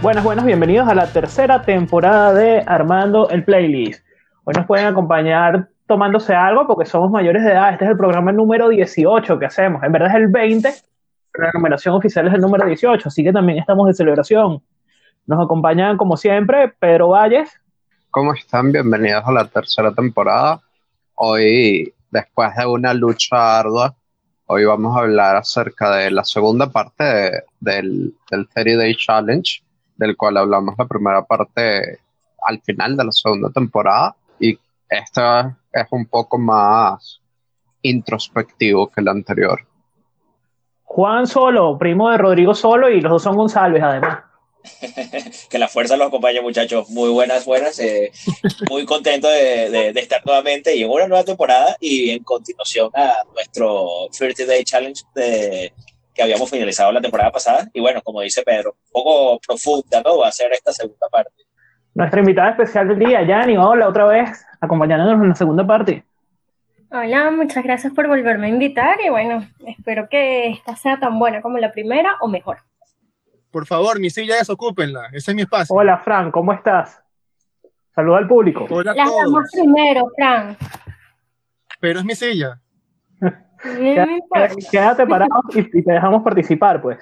Buenas, buenas, bienvenidos a la tercera temporada de Armando el Playlist. Hoy nos pueden acompañar tomándose algo porque somos mayores de edad. Este es el programa número 18 que hacemos. En verdad es el 20, pero la numeración oficial es el número 18, así que también estamos de celebración. Nos acompañan, como siempre, Pedro Valles. ¿Cómo están? Bienvenidos a la tercera temporada. Hoy, después de una lucha ardua, hoy vamos a hablar acerca de la segunda parte del, del 30 Day Challenge, del cual hablamos la primera parte al final de la segunda temporada. Y esta es un poco más introspectivo que el anterior. Juan Solo, primo de Rodrigo Solo, y los dos son González, además. que la fuerza los acompañe, muchachos. Muy buenas, buenas. Eh, muy contento de, de, de, estar nuevamente y en una nueva temporada y en continuación a nuestro 30 Day Challenge de, que habíamos finalizado la temporada pasada. Y bueno, como dice Pedro, un poco profunda, ¿no? Va a ser esta segunda parte. Nuestra invitada especial del día, Yani, hola otra vez, acompañándonos en la segunda parte. Hola, muchas gracias por volverme a invitar y bueno, espero que esta sea tan buena como la primera o mejor. Por favor, mi silla desocúpenla, ese es mi espacio. Hola, Fran, ¿cómo estás? Saluda al público. Hola a Las todos. damos primero, Fran. Pero es mi silla. Quédate, quédate parado y, y te dejamos participar, pues.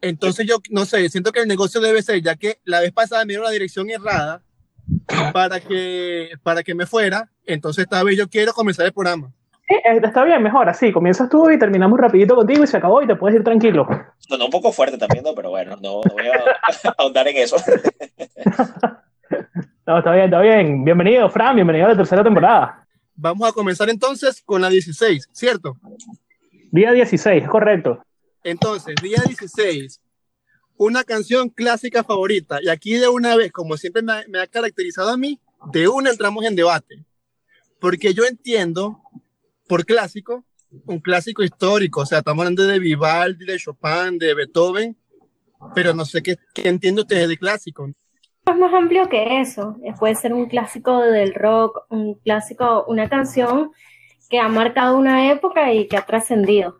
Entonces yo, no sé, siento que el negocio debe ser, ya que la vez pasada me dieron la dirección errada para que, para que me fuera, entonces esta vez yo quiero comenzar el programa. Eh, está bien, mejor así. Comienzas tú y terminamos rapidito contigo y se acabó y te puedes ir tranquilo. Sonó un poco fuerte también, ¿no? pero bueno, no, no voy a ahondar en eso. no, está bien, está bien. Bienvenido, Fran, bienvenido a la tercera temporada. Vamos a comenzar entonces con la 16, ¿cierto? Día 16, correcto. Entonces, día 16, una canción clásica favorita. Y aquí de una vez, como siempre me, me ha caracterizado a mí, de una entramos en debate. Porque yo entiendo por clásico, un clásico histórico, o sea, estamos hablando de Vivaldi, de Chopin, de Beethoven, pero no sé qué, qué entiende ustedes de clásico. Es más amplio que eso, puede ser un clásico del rock, un clásico, una canción que ha marcado una época y que ha trascendido.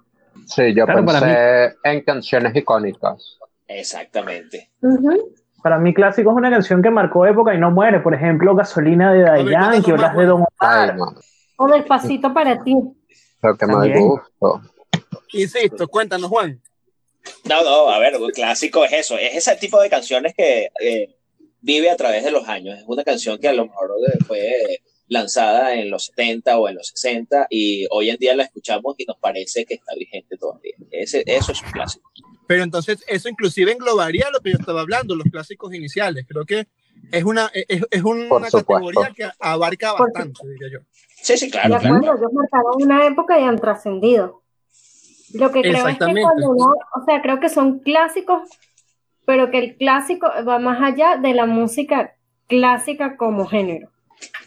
Sí, yo claro, pensé en canciones icónicas. Exactamente. Uh -huh. Para mí clásico es una canción que marcó época y no muere, por ejemplo, Gasolina de Daddy Yankee o las de Don Omar. O despacito para ti. Lo que más gusto. Insisto, cuéntanos, Juan. No, no, a ver, clásico es eso, es ese tipo de canciones que eh, vive a través de los años. Es una canción que a lo mejor fue lanzada en los 70 o en los 60 y hoy en día la escuchamos y nos parece que está vigente todavía. Ese, eso es un clásico. Pero entonces eso inclusive englobaría lo que yo estaba hablando, los clásicos iniciales. Creo que es una, es, es una categoría que abarca bastante, diría yo. Sí, sí, claro. De acuerdo, claro. ellos marcaron una época y han trascendido. Lo que creo es que cuando uno, o sea, creo que son clásicos, pero que el clásico va más allá de la música clásica como género.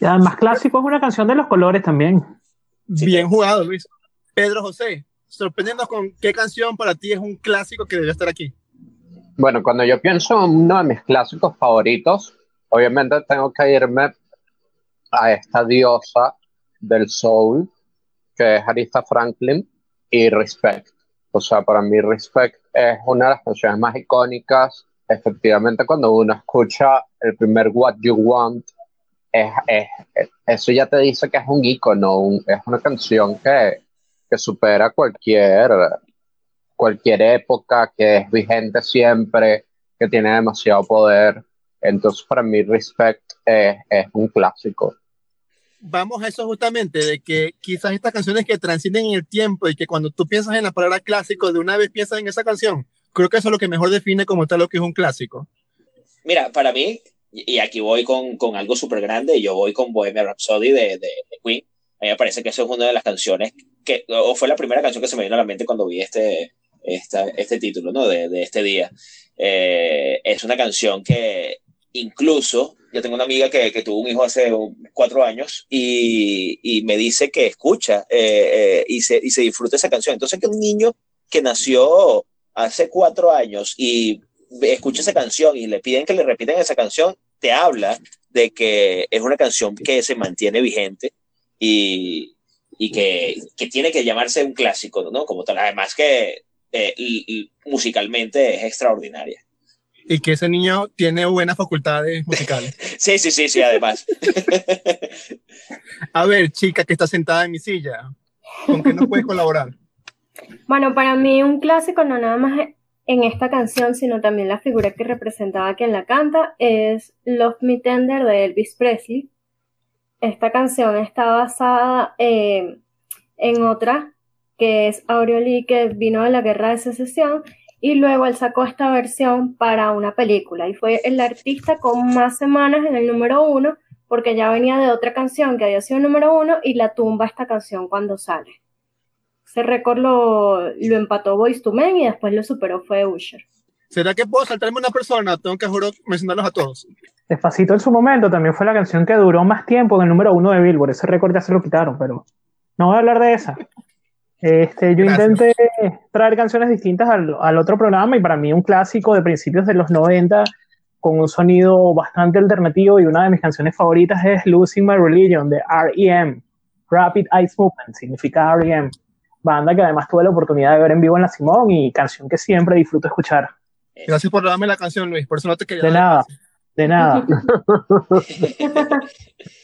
Y además clásico es una canción de los colores también. Bien jugado, Luis. Pedro José, sorprendiendo con qué canción para ti es un clásico que debe estar aquí. Bueno, cuando yo pienso en uno de mis clásicos favoritos, obviamente tengo que irme a esta diosa del soul, que es Arista Franklin, y Respect. O sea, para mí Respect es una de las canciones más icónicas. Efectivamente, cuando uno escucha el primer What You Want, es, es, es, eso ya te dice que es un icono, un, es una canción que, que supera cualquier, cualquier época, que es vigente siempre, que tiene demasiado poder. Entonces, para mí, Respect es, es un clásico vamos a eso justamente, de que quizás estas canciones que transcienden en el tiempo y que cuando tú piensas en la palabra clásico, de una vez piensas en esa canción. Creo que eso es lo que mejor define como tal lo que es un clásico. Mira, para mí, y aquí voy con, con algo súper grande, yo voy con Bohemian Rhapsody de, de, de, Queen. A mí me parece que eso es una de las canciones que, o fue la primera canción que se me vino a la mente cuando vi este, esta, este título, ¿no? De, de este día. Eh, es una canción que incluso yo tengo una amiga que, que, tuvo un hijo hace cuatro años y, y me dice que escucha eh, eh, y, se, y se disfruta esa canción. Entonces, que un niño que nació hace cuatro años y escucha esa canción y le piden que le repiten esa canción, te habla de que es una canción que se mantiene vigente y, y que, que tiene que llamarse un clásico, ¿no? Como tal. Además que eh, y, y musicalmente es extraordinaria. Y que ese niño tiene buenas facultades musicales. sí, sí, sí, sí, además. A ver, chica que está sentada en mi silla, ¿con qué nos puedes colaborar? Bueno, para mí un clásico, no nada más en esta canción, sino también la figura que representaba quien la canta, es Love Me Tender de Elvis Presley. Esta canción está basada eh, en otra que es Aureoli, que vino de la guerra de secesión, y luego él sacó esta versión para una película, y fue el artista con más semanas en el número uno, porque ya venía de otra canción que había sido número uno, y la tumba esta canción cuando sale. Ese récord lo, lo empató Boyz II Men y después lo superó fue Usher. ¿Será que puedo saltarme una persona? Tengo que juro mencionarlos a todos. Despacito en su momento también fue la canción que duró más tiempo en el número uno de Billboard. Ese récord ya se lo quitaron, pero no voy a hablar de esa. Este, yo intenté traer canciones distintas al, al, otro programa y para mí un clásico de principios de los 90 con un sonido bastante alternativo y una de mis canciones favoritas es Losing My Religion de REM, Rapid Eye Movement, significa REM, banda que además tuve la oportunidad de ver en vivo en La Simón y canción que siempre disfruto escuchar. Gracias por darme la canción, Luis, por eso no te quería De nada, de nada.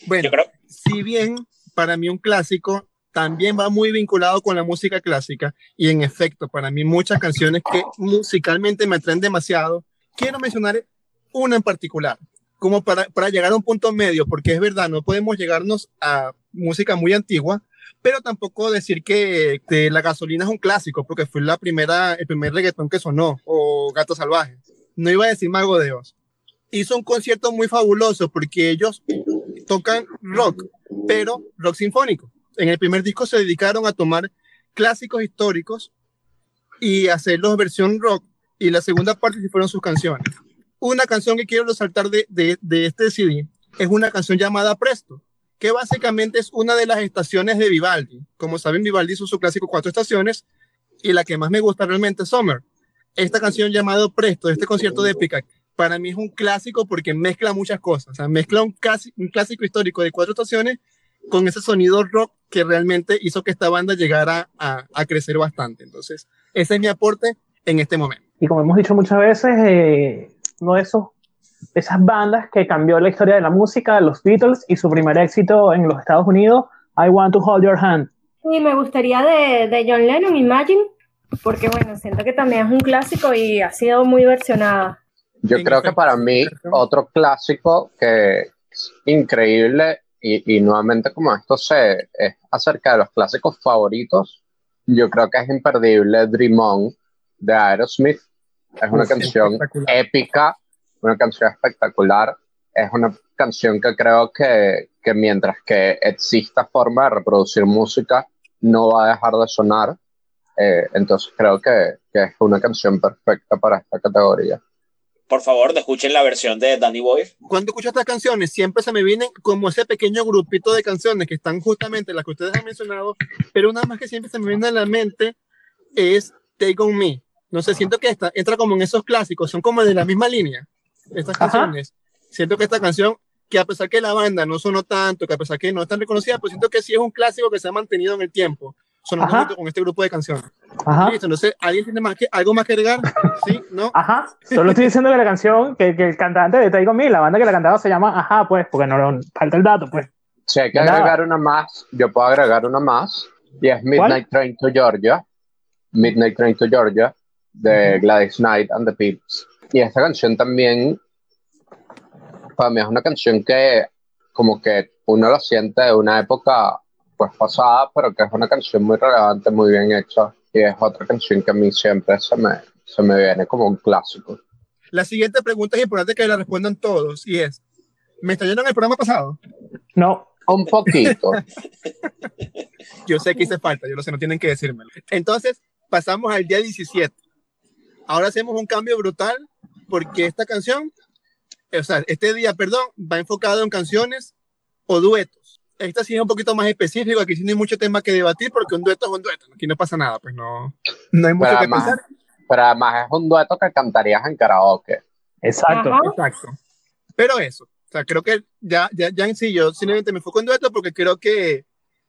bueno, si bien para mí un clásico también va muy vinculado con la música clásica y en efecto, para mí muchas canciones que musicalmente me atraen demasiado, quiero mencionar una en particular, como para, para llegar a un punto medio, porque es verdad, no podemos llegarnos a música muy antigua, pero tampoco decir que, la gasolina es un clásico, porque fue la primera, el primer reggaetón que sonó, o Gato Salvaje. No iba a decir Mago de Dios. Hizo un concierto muy fabuloso porque ellos tocan rock, pero rock sinfónico en el primer disco se dedicaron a tomar clásicos históricos y hacerlos versión rock, y la segunda parte sí fueron sus canciones. Una canción que quiero resaltar de, de, de este CD es una canción llamada Presto, que básicamente es una de las estaciones de Vivaldi. Como saben, Vivaldi hizo su clásico Cuatro Estaciones, y la que más me gusta realmente es Summer. Esta canción llamada Presto, este concierto de épica, para mí es un clásico porque mezcla muchas cosas. O sea, mezcla un, casi, un clásico histórico de cuatro estaciones con ese sonido rock que realmente hizo que esta banda llegara a, a, crecer bastante. Entonces, ese es mi aporte en este momento. Y como hemos dicho muchas veces, eh, uno de esos, esas bandas que cambió la historia de la música, los Beatles, y su primer éxito en los Estados Unidos, I Want to Hold Your Hand. Sí, me gustaría de, de John Lennon, Imagine, porque bueno, siento que también es un clásico y ha sido muy versionada. Yo creo que para mí otro clásico que es increíble y, y, nuevamente como esto se, es acerca de los clásicos favoritos, yo creo que es imperdible Dream On de Aerosmith. Es una canción épica, una canción espectacular. Es una canción que creo que, que mientras que exista forma de reproducir música, no va a dejar de sonar. Eh, entonces creo que, que es una canción perfecta para esta categoría por favor, escuchen la versión de Danny Boy. Cuando escucho estas canciones, siempre se me vienen como ese pequeño grupito de canciones que están justamente las que ustedes han mencionado, pero una más que siempre se me viene a la mente es Take On Me. No sé, siento que esta entra como en esos clásicos, son como de la misma línea, estas canciones. Ajá. Siento que esta canción, que a pesar que la banda no sonó tanto, que a pesar que no es tan reconocida, pues siento que sí es un clásico que se ha mantenido en el tiempo sonando con este grupo de canciones. Ajá. Listo, entonces, ¿alguien tiene más que, algo más que agregar? ¿Sí? ¿No? Ajá. Solo estoy diciendo que la canción, que, que el cantante de Take On Me, la banda que la cantaba se llama Ajá, pues, porque no, no falta el dato, pues. Si hay que Nada. agregar una más, yo puedo agregar una más, y es Midnight ¿Cuál? Train to Georgia. Midnight Train to Georgia, de Gladys Knight and the Pips. Y esta canción también, para mí es una canción que, como que uno lo siente de una época pues pasada, pero que es una canción muy relevante, muy bien hecha, y es otra canción que a mí siempre se me, se me viene como un clásico. La siguiente pregunta es importante que la respondan todos, y es, ¿me estrellaron el programa pasado? No. Un poquito. yo sé que hice falta, yo lo sé, no tienen que decírmelo. Entonces, pasamos al día 17. Ahora hacemos un cambio brutal, porque esta canción, o sea, este día, perdón, va enfocado en canciones o duetos esta sí es un poquito más específico, aquí sí no hay mucho tema que debatir porque un dueto es un dueto, aquí no pasa nada, pues no, no hay mucho pero que además, pensar. Pero además es un dueto que cantarías en karaoke. Exacto. Ajá. Exacto. Pero eso, o sea, creo que ya, ya, ya en sí yo simplemente me enfoco en dueto porque creo que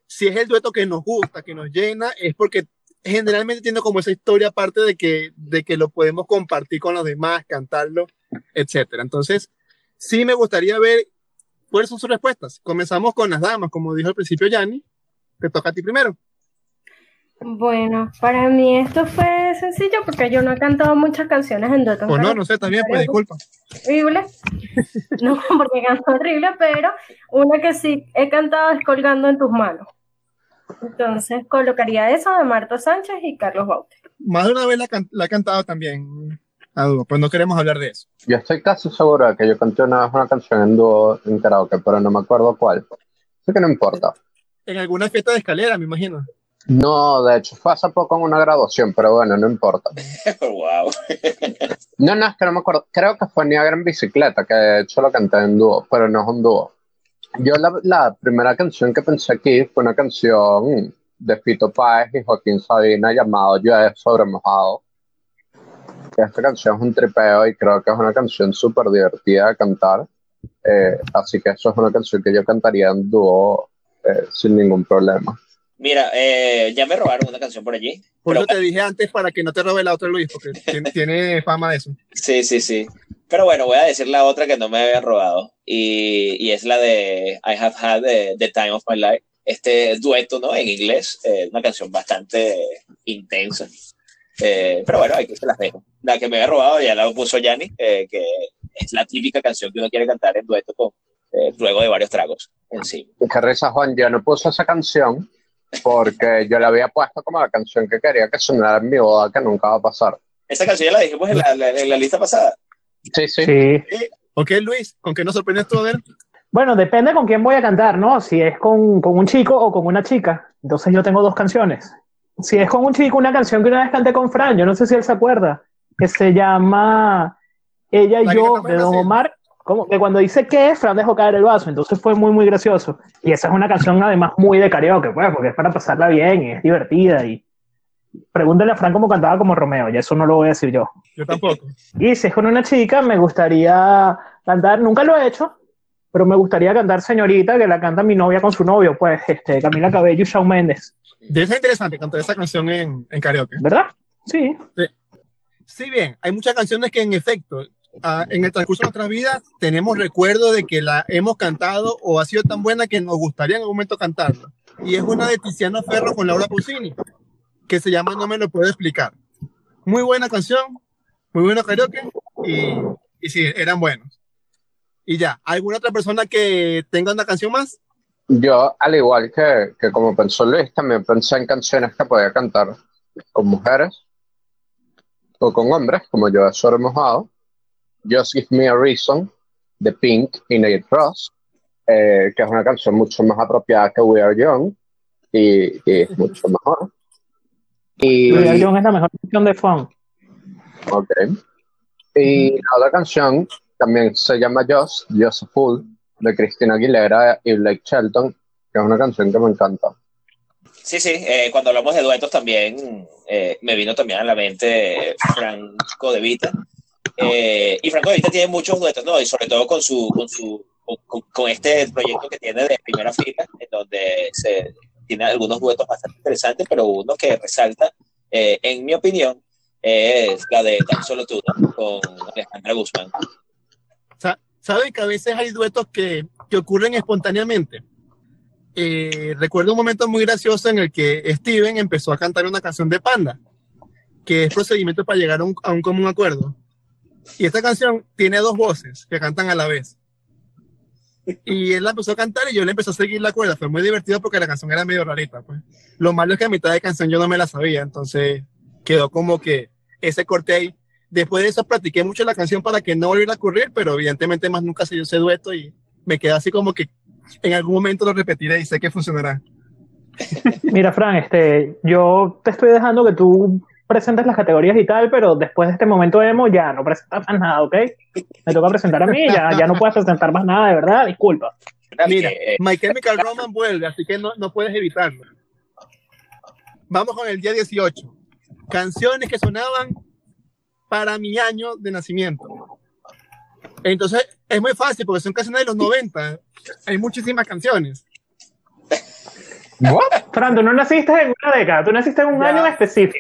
si es el dueto que nos gusta, que nos llena, es porque generalmente tiene como esa historia aparte de que, de que lo podemos compartir con los demás, cantarlo etcétera. Entonces, sí me gustaría ver cuáles son sus respuestas. Comenzamos con las damas, como dijo al principio Yanni. Te toca a ti primero. Bueno, para mí esto fue sencillo porque yo no he cantado muchas canciones en dueto. O no, no sé, también, pues disculpa. Horrible. No, porque canto horrible, pero una que sí he cantado es Colgando en tus manos. Entonces colocaría eso de Marta Sánchez y Carlos Baute. Más de una vez la, la he cantado también, a dúo, pues no queremos hablar de eso. Yo estoy casi seguro de que yo canté una vez una canción en dúo en karaoke, pero no me acuerdo cuál. Así que no importa. En alguna fiesta de escalera, me imagino. No, de hecho fue hace poco en una graduación, pero bueno, no importa. wow. no, no, es que no me acuerdo. Creo que fue Niagara en bicicleta, que de hecho lo canté en dúo, pero no es un dúo. Yo la, la primera canción que pensé aquí fue una canción de Fito Páez y Joaquín Sabina llamado Llueve sobre mojado. Esta canción es un tripeo y creo que es una canción súper divertida de cantar. Eh, así que eso es una canción que yo cantaría en dúo eh, sin ningún problema. Mira, eh, ya me robaron una canción por allí. Por eso te dije antes para que no te robe la otra Luis, porque tiene, fama de eso. Sí, sí, sí. Pero bueno, voy a decir la otra que no me había robado. Y, y es la de I Have Had the, Time of My Life. Este dueto, ¿no? En inglés. Eh, una canción bastante intensa. Eh, pero bueno, aquí se las dejo. La que me había robado ya la puso Yanni, que es la típica canción que uno quiere cantar en dueto con, luego de varios tragos en sí. Qué risa, Juan. Ya no puso esa canción porque yo le había puesto como la canción que quería que sonara en mi boda, que nunca va a pasar. Esa canción ya la dijimos en la, en la lista pasada. Sí, sí. sí. Ok, Luis, ¿con qué nos sorprendes tú a ver? Bueno, depende con quién voy a cantar, ¿no? Si es con, con, un chico o con una chica. Entonces yo tengo dos canciones. Si es con un chico, una canción que una vez canté con Fran, yo no sé si él se acuerda, que se llama Ella y yo, de Don Omar, como que cuando dice que, Fran dejó caer el vaso, entonces fue muy, muy gracioso. Y esa es una canción además muy de karaoke, pues, porque es para pasarla bien y es divertida. Y pregúntale a Fran cómo cantaba como Romeo, y eso no lo voy a decir yo. Yo tampoco. Y si es con una chica, me gustaría cantar, nunca lo he hecho, pero me gustaría cantar Señorita, que la canta mi novia con su novio, pues, este, Camila Cabello y Shawn Mendes. Debe ser interesante cantar esa canción en, en karaoke. ¿Verdad? Sí. sí. Sí, bien, hay muchas canciones que en efecto Ah, en el transcurso de nuestras vidas tenemos recuerdo de que la hemos cantado o ha sido tan buena que nos gustaría en algún momento cantarla. Y es una de Tiziano Ferro con Laura Pausini, que se llama No me lo puedo explicar. Muy buena canción, muy bueno karaoke y, y sí, eran buenos. Y ya, ¿alguna otra persona que tenga una canción más? Yo, al igual que, que como pensó Luis, también pensé en canciones que podía cantar con mujeres o con hombres, como yo he mojado Just Give Me a Reason de Pink y Nate Ross, eh, que es una canción mucho más apropiada que We Are Young y, y es mucho mejor. Y, We Are Young es la mejor canción de funk. Ok. Y la otra canción también se llama Just, Just a Fool, de Christina Aguilera y Blake Shelton, que es una canción que me encanta. Sí, sí, eh, cuando hablamos de duetos también eh, me vino también a la mente Franco de Vita, eh, y Franco Vita tiene muchos duetos, ¿no? Y sobre todo con su, con su, con, este proyecto que tiene de primera fila, en donde se tiene algunos duetos bastante interesantes, pero uno que resalta, eh, en mi opinión, es la de Tan Solo Tú, con Alejandra Guzmán. ¿Saben que a veces hay duetos que, que ocurren espontáneamente? Eh, recuerdo un momento muy gracioso en el que Steven empezó a cantar una canción de Panda, que es procedimiento para llegar a un, común acuerdo. Y esta canción tiene dos voces que cantan a la vez. Y él la empezó a cantar y yo le empecé a seguir la cuerda. Fue muy divertido porque la canción era medio rarita. Pues. Lo malo es que a mitad de canción yo no me la sabía, entonces quedó como que ese corte ahí. Después de eso practiqué mucho la canción para que no volviera a ocurrir, pero evidentemente más nunca se dio ese dueto y me quedé así como que en algún momento lo repetiré y sé que funcionará. Mira, Fran, este, yo te estoy dejando que tú presentes las categorías y tal, pero después de este momento emo ya no presentas más nada, ¿ok? Me toca presentar a mí, ya, ya no puedes presentar más nada, de verdad, disculpa. Mira, My Chemical Roman vuelve, así que no, no puedes evitarlo. Vamos con el día 18. Canciones que sonaban para mi año de nacimiento. Entonces, es muy fácil porque son canciones de los 90. Hay muchísimas canciones. Fran, tú no naciste en una década, tú naciste en un año específico.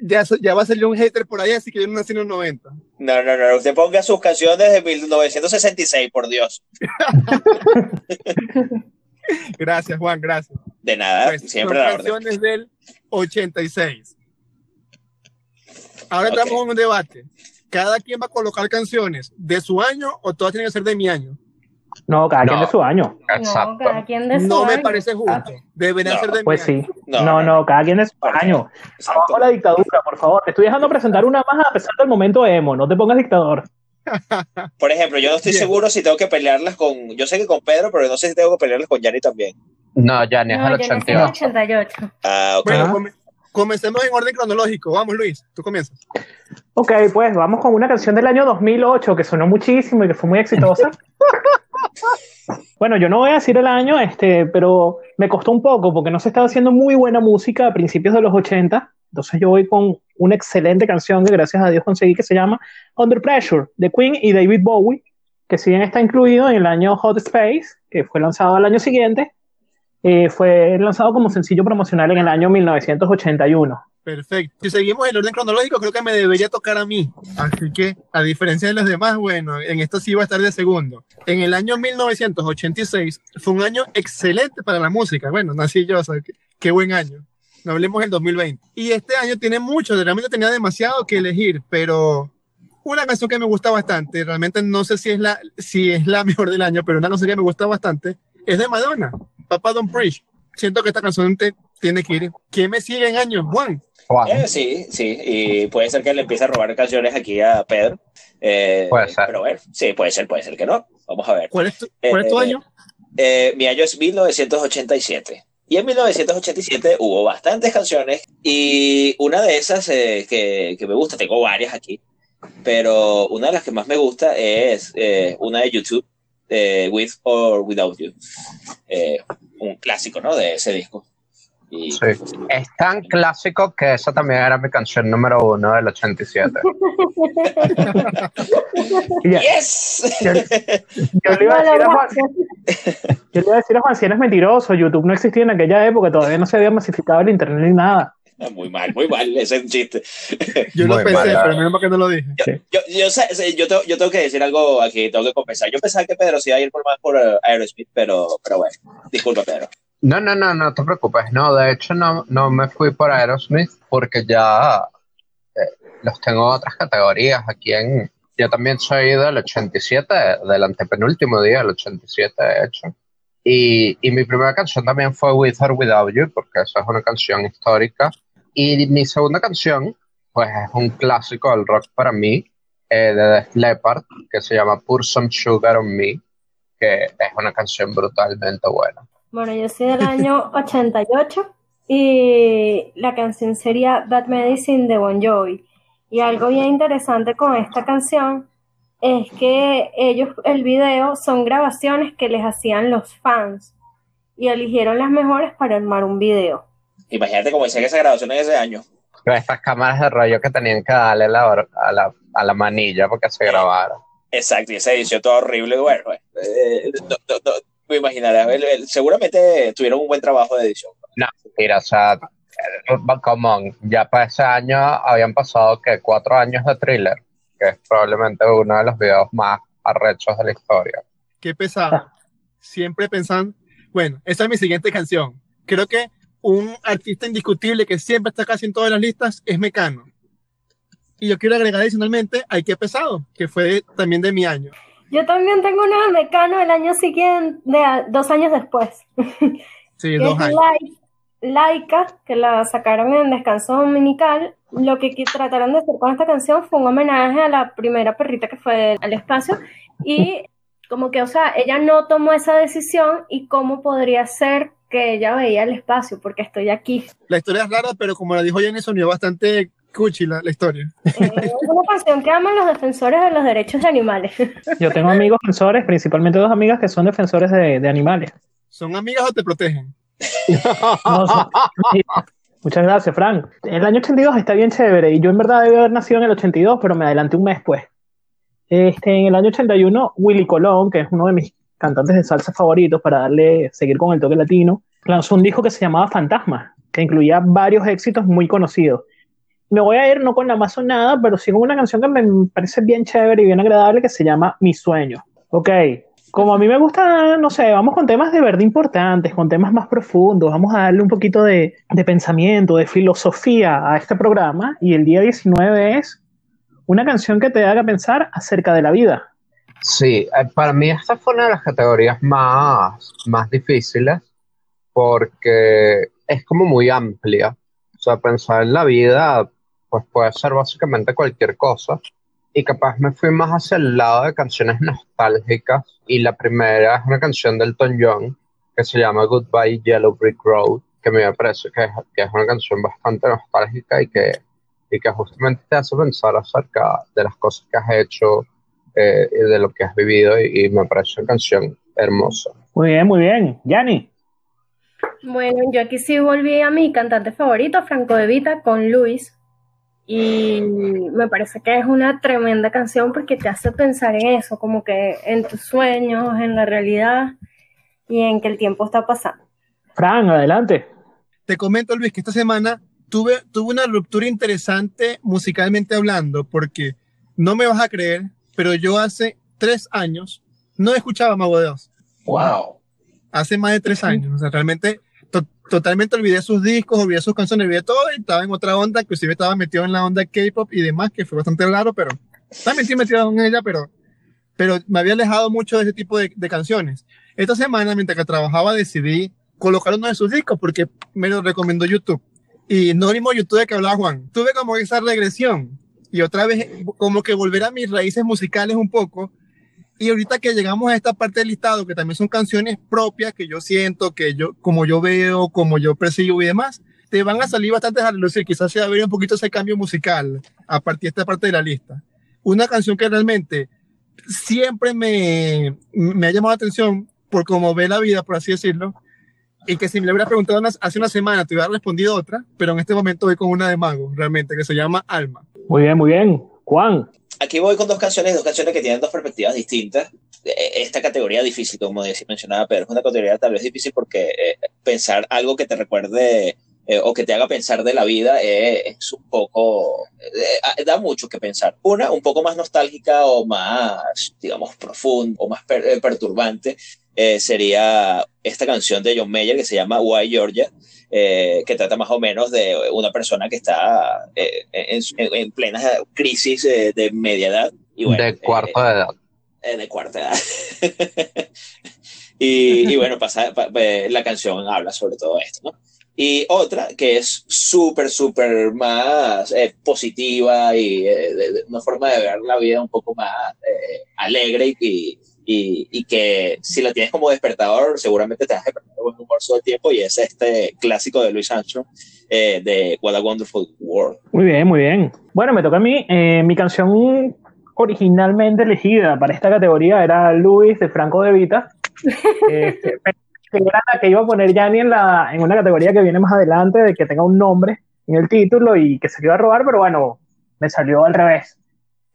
Ya, ya va a salir un hater por ahí, así que yo no nací en los 90. No, no, no. Usted ponga sus canciones de 1966, por Dios. gracias, Juan, gracias. De nada, pues, siempre la canciones del 86. Ahora entramos en un debate. ¿Cada quien va a colocar canciones de su año o todas tienen que ser de mi año? No, cada quien de su año. No, cada quien de su no me parece justo. Debería ser de pues mi sí. No, no, cada quien de su año. Abajo la dictadura, por favor. Te estoy dejando presentar una más a pesar del momento emo. No te pongas dictador. Por ejemplo, yo no estoy seguro si tengo que pelearlas con. Yo sé que con Pedro, pero no sé si tengo que pelearlas con Yanni también. No, Yanni es el 88. 88. Ah, ok. Bueno, comencemos en orden cronológico. Vamos, Luis, tú comienzas. Ok, pues vamos con una canción del año 2008 que sonó muchísimo y que fue muy exitosa. bueno, yo no voy a decir el año, este, pero me costó un poco porque no se estaba haciendo muy buena música a principios de los 80. Entonces yo voy con una excelente canción que gracias a Dios conseguí que se llama Under Pressure de Queen y David Bowie, que si bien está incluido en el año Hot Space, que fue lanzado al año siguiente, eh, fue lanzado como sencillo promocional en el año 1981. Perfecto. Si seguimos el orden cronológico, creo que me debería tocar a mí. Así que, a diferencia de los demás, bueno, en esto sí va a estar de segundo. En el año 1986 fue un año excelente para la música. Bueno, nací yo, o sea, qué, buen año. No hablemos del 2020. Y este año tiene mucho, realmente tenía demasiado que elegir, pero una canción que me gusta bastante, realmente no sé si es la, si es la mejor del año, pero una canción que me gusta bastante, es de Madonna, Papa Don't Preach. Siento que esta canción tiene que ir. ¿Quién me sigue en años? Juan. Eh, sí, sí, y puede ser que le empiece a robar canciones aquí a Pedro. Eh, puede ser. Pero bueno, sí, puede ser, puede ser que no. Vamos a ver. ¿Cuál es tu, cuál es tu Eh, año? eh, mi año es 1987. Y en 1987 hubo bastantes canciones y una de esas eh, que, que me gusta, tengo varias aquí, pero una de las que más me gusta es eh, una de YouTube, eh, With or Without You. Eh, un clásico, ¿no? De ese disco. Y, Sí. Es tan clásico que esa también era mi canción número uno del 87. Y ya- ¡Yes! Yo, yo le iba a decir a Juan, yo le iba a decir a Juan si eres mentiroso, YouTube no existía en aquella época, todavía no se había masificado el internet ni nada. muy mal, muy mal, ese es un chiste. Yo lo Muy pensé, mala. pero menos mal que no lo dije. Yo, yo, sé- sé- yo, tengo, yo tengo que decir algo aquí, tengo que confesar. Yo pensaba que Pedro se iba a ir por más por eh, Aerosmith, pero, pero bueno, disculpa, Pedro. No, no, no, no te preocupes. No, de hecho no, no me fui por Aerosmith porque ya eh, los tengo en otras categorías. Aquí en... Yo también soy del 87, del antepenúltimo día del 87, de hecho. Y, y mi primera canción también fue With or Without You, porque esa es una canción histórica. Y mi segunda canción, pues es un clásico del rock para mí, eh, de Def Leppard, que se llama Pour Some Sugar on Me, que es una canción brutalmente buena. Bueno, yo soy del año 88 y la canción sería Bad Medicine de Bon Jovi. Y algo bien interesante con esta canción es que ellos, el video, son grabaciones que les hacían los fans y eligieron las mejores para armar un video. Imagínate cómo decía que esa grabación en ese año. Pero estas cámaras de rollo que tenían que darle la, a, la, a la manilla porque se grabara. Exacto, y esa edición toda horrible. Bueno, eh, no, no, no, me imaginaré. el- el- seguramente tuvieron un buen trabajo de edición. Mira, o sea, eh, come on, ya para ese año habían pasado que cuatro años de thriller, que es probablemente uno de los videos más arrechos de la historia. Qué pesado. Siempre pensando. Bueno, esa es mi siguiente canción. Creo que un artista indiscutible que siempre está casi en todas las listas es Mecano. Y yo quiero agregar adicionalmente Ay, qué pesado, que fue también de mi año. Yo también tengo una de Mecano el año siguiente, de- dos años después. Sí, que dos es años. Lai- Laika, que la sacaron en Descanso Dominical. Lo que trataron de hacer con esta canción fue un homenaje a la primera perrita que fue al espacio y como que, o sea, ella no tomó esa decisión y cómo podría ser que ella veía el espacio, porque estoy aquí. La historia es rara, pero como la dijo Jenny, sonió bastante cuchi la, la historia. Eh, es una canción que aman los defensores de los derechos de animales. Yo tengo amigos defensores, principalmente dos amigas que son defensores de, de animales. ¿Son amigas o te protegen? No, son- Muchas gracias, Frank. El año 82 está bien chévere y yo en verdad debí haber nacido en el 82, pero me adelanté un mes pues. Este, en el año 81, Willy Colón, que es uno de mis cantantes de salsa favoritos para darle, seguir con el toque latino, lanzó un disco que se llamaba Fantasma, que incluía varios éxitos muy conocidos. me voy a ir no con la más sonada, pero sí con una canción que me parece bien chévere y bien agradable que se llama Mi Sueño. Ok, como a mí me gusta, no sé, vamos con temas de verdad importantes, con temas más profundos, vamos a darle un poquito de, de pensamiento, de filosofía a este programa y el día 19 es una canción que te haga pensar acerca de la vida. Sí, eh, para mí esta fue una de las categorías más, más difíciles porque es como muy amplia. O sea, pensar en la vida pues puede ser básicamente cualquier cosa. Y capaz me fui más hacia el lado de canciones nostálgicas. Y la primera es una canción del Elton John que se llama Goodbye Yellow Brick Road, que me parece que es, que es una canción bastante nostálgica y que, y que justamente te hace pensar acerca de las cosas que has hecho eh, y de lo que has vivido. Y, y, me parece una canción hermosa. Muy bien, muy bien. Yanni. Bueno, yo aquí sí volví a mi cantante favorito, Franco De Vita, con Luis, y me parece que es una tremenda canción porque te hace pensar en eso, como que en tus sueños, en la realidad y en que el tiempo está pasando. Fran, adelante. Te comento, Luis, que esta semana tuve, tuve una ruptura interesante musicalmente hablando, porque no me vas a creer, pero yo hace tres años no escuchaba Mago de Dios. ¡Wow! Hace más de tres años. O sea, realmente totalmente olvidé sus discos, olvidé sus canciones, olvidé todo y estaba en otra onda, inclusive estaba metido en la onda K-pop y demás, que fue bastante raro, pero también estoy metido en ella, pero, pero me había alejado mucho de ese tipo de, de canciones. Esta semana, mientras que trabajaba, decidí colocar uno de sus discos porque me lo recomendó YouTube. Y no mismo YouTube de que hablaba Juan. Tuve como esa regresión y otra vez como que volver a mis raíces musicales un poco y ahorita que llegamos a esta parte del listado, que también son canciones propias que yo siento, que yo, como yo veo, como yo percibo y demás, te van a salir bastantes a lucir. Quizás se va a ver un poquito ese cambio musical a partir de esta parte de la lista. Una canción que realmente siempre me, me ha llamado la atención por cómo ve la vida, por así decirlo, y que si me le hubiera preguntado hace una semana te hubiera respondido otra, pero en este momento voy con una de Mago, realmente, que se llama Alma. Muy bien, muy bien. Juan aquí voy con dos canciones, dos canciones que tienen dos perspectivas distintas. E, esta categoría difícil, como mencionaba Pedro, es una categoría tal vez difícil porque eh, pensar algo que te recuerde eh, o que te haga pensar de la vida eh, es un poco, da mucho que pensar. Una, un poco más nostálgica o más, digamos, profunda o más perturbante, sería esta canción de John Mayer que se llama Why Georgia. Eh, que trata más o menos de una persona que está eh, en, en, plena crisis eh, de media edad. Y bueno, de cuarta de edad. de cuarta edad. y, y, bueno, pasa, la canción habla sobre todo esto, ¿no? Y otra que es súper, súper más positiva y de, una forma de ver la vida un poco más alegre y, y, que si la tienes como despertador, seguramente te vas a despertar de buen humor todo el tiempo y es este clásico de Luis Sancho eh, de What a Wonderful World. Muy bien, muy bien. Bueno, me toca a mí. Eh, mi canción originalmente elegida para esta categoría era Luis de Franco de Vita. este, era la que iba a poner Yanni en, la, en una categoría que viene más adelante, de que tenga un nombre en el título y que se iba a robar, pero bueno, me salió al revés.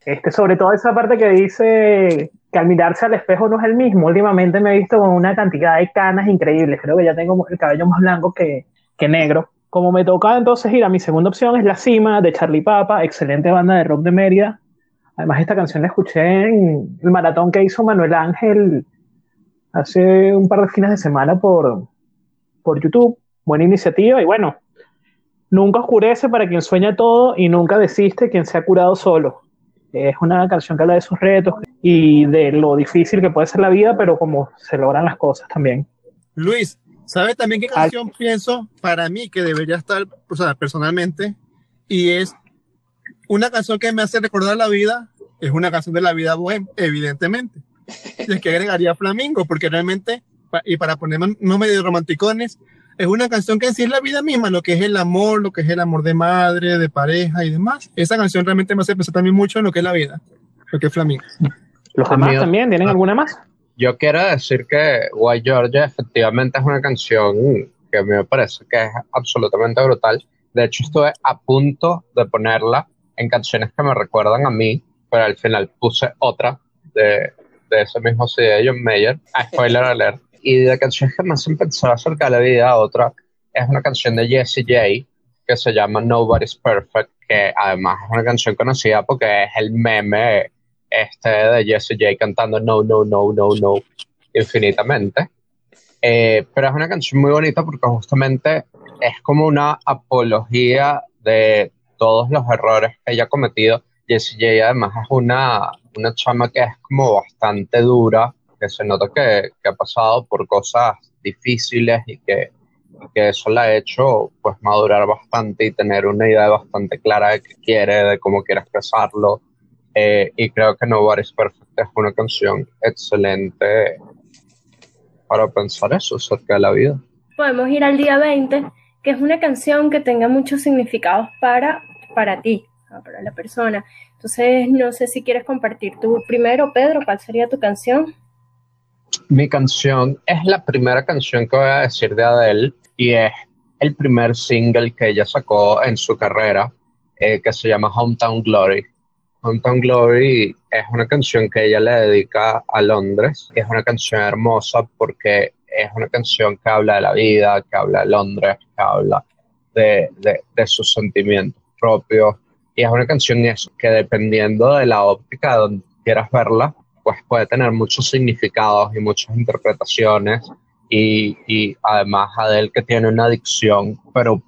Este, sobre todo esa parte que dice que al mirarse al espejo no es el mismo. Últimamente me he visto con una cantidad de canas increíbles. Creo que ya tengo el cabello más blanco que, negro. Como me toca entonces ir a mi segunda opción es La Cima de Charlie Papa, excelente banda de rock de Mérida. Además esta canción la escuché en el maratón que hizo Manuel Ángel hace un par de fines de semana por, por YouTube. Buena iniciativa y bueno, nunca oscurece para quien sueña todo y nunca desiste quien se ha curado solo. Es una canción que habla de sus retos y de lo difícil que puede ser la vida, pero como se logran las cosas también. Luis, ¿sabes también qué canción pienso para mí que debería estar, o sea, personalmente? Y es una canción que me hace recordar la vida, es una canción de la vida buena, evidentemente. Y es que agregaría Flamingo, porque realmente, y para ponerme no medio romanticones, es una canción que en sí es la vida misma, lo que es el amor, lo que es el amor de madre, de pareja y demás. Esa canción realmente me hace pensar también mucho en lo que es la vida, lo que es Flamingo. ¿Los demás también? ¿Tienen alguna más? Yo quiero decir que Why Georgia efectivamente es una canción que me parece que es absolutamente brutal. De hecho, estuve a punto de ponerla en canciones que me recuerdan a mí, pero al final puse otra de, de ese mismo CD de John Mayer. A spoiler alert y de canciones que me hacen pensar acerca de la vida, otra es una canción de Jessie J, que se llama Nobody's Perfect, que además es una canción conocida porque es el meme este de Jesse J cantando No, No, No, No, No infinitamente. Eh, pero es una canción muy bonita porque justamente es como una apología de todos los errores que ella ha cometido. Jessie J además es una, una chama que es como bastante dura, que se nota que, que ha pasado por cosas difíciles y que, que, eso la ha hecho pues madurar bastante y tener una idea bastante clara de qué quiere, de cómo quiere expresarlo. Eh, y creo que Nobody's Perfect es una canción excelente para pensar eso acerca de la vida. Podemos ir al día 20, que es una canción que tenga muchos significados para, para ti, para la persona. Entonces, no sé si quieres compartir tú primero, Pedro, ¿cuál sería tu canción? Mi canción es la primera canción que voy a decir de Adele y es el primer single que ella sacó en su carrera, eh, que se llama Hometown Glory. Hometown Glory es una canción que ella le dedica a Londres. Es una canción hermosa porque es una canción que habla de la vida, que habla de Londres, que habla de, de, sus sentimientos propios. Y es una canción que dependiendo de la óptica donde quieras verla, pues puede tener muchos significados y muchas interpretaciones. Y, y además Adele que tiene una adicción, pero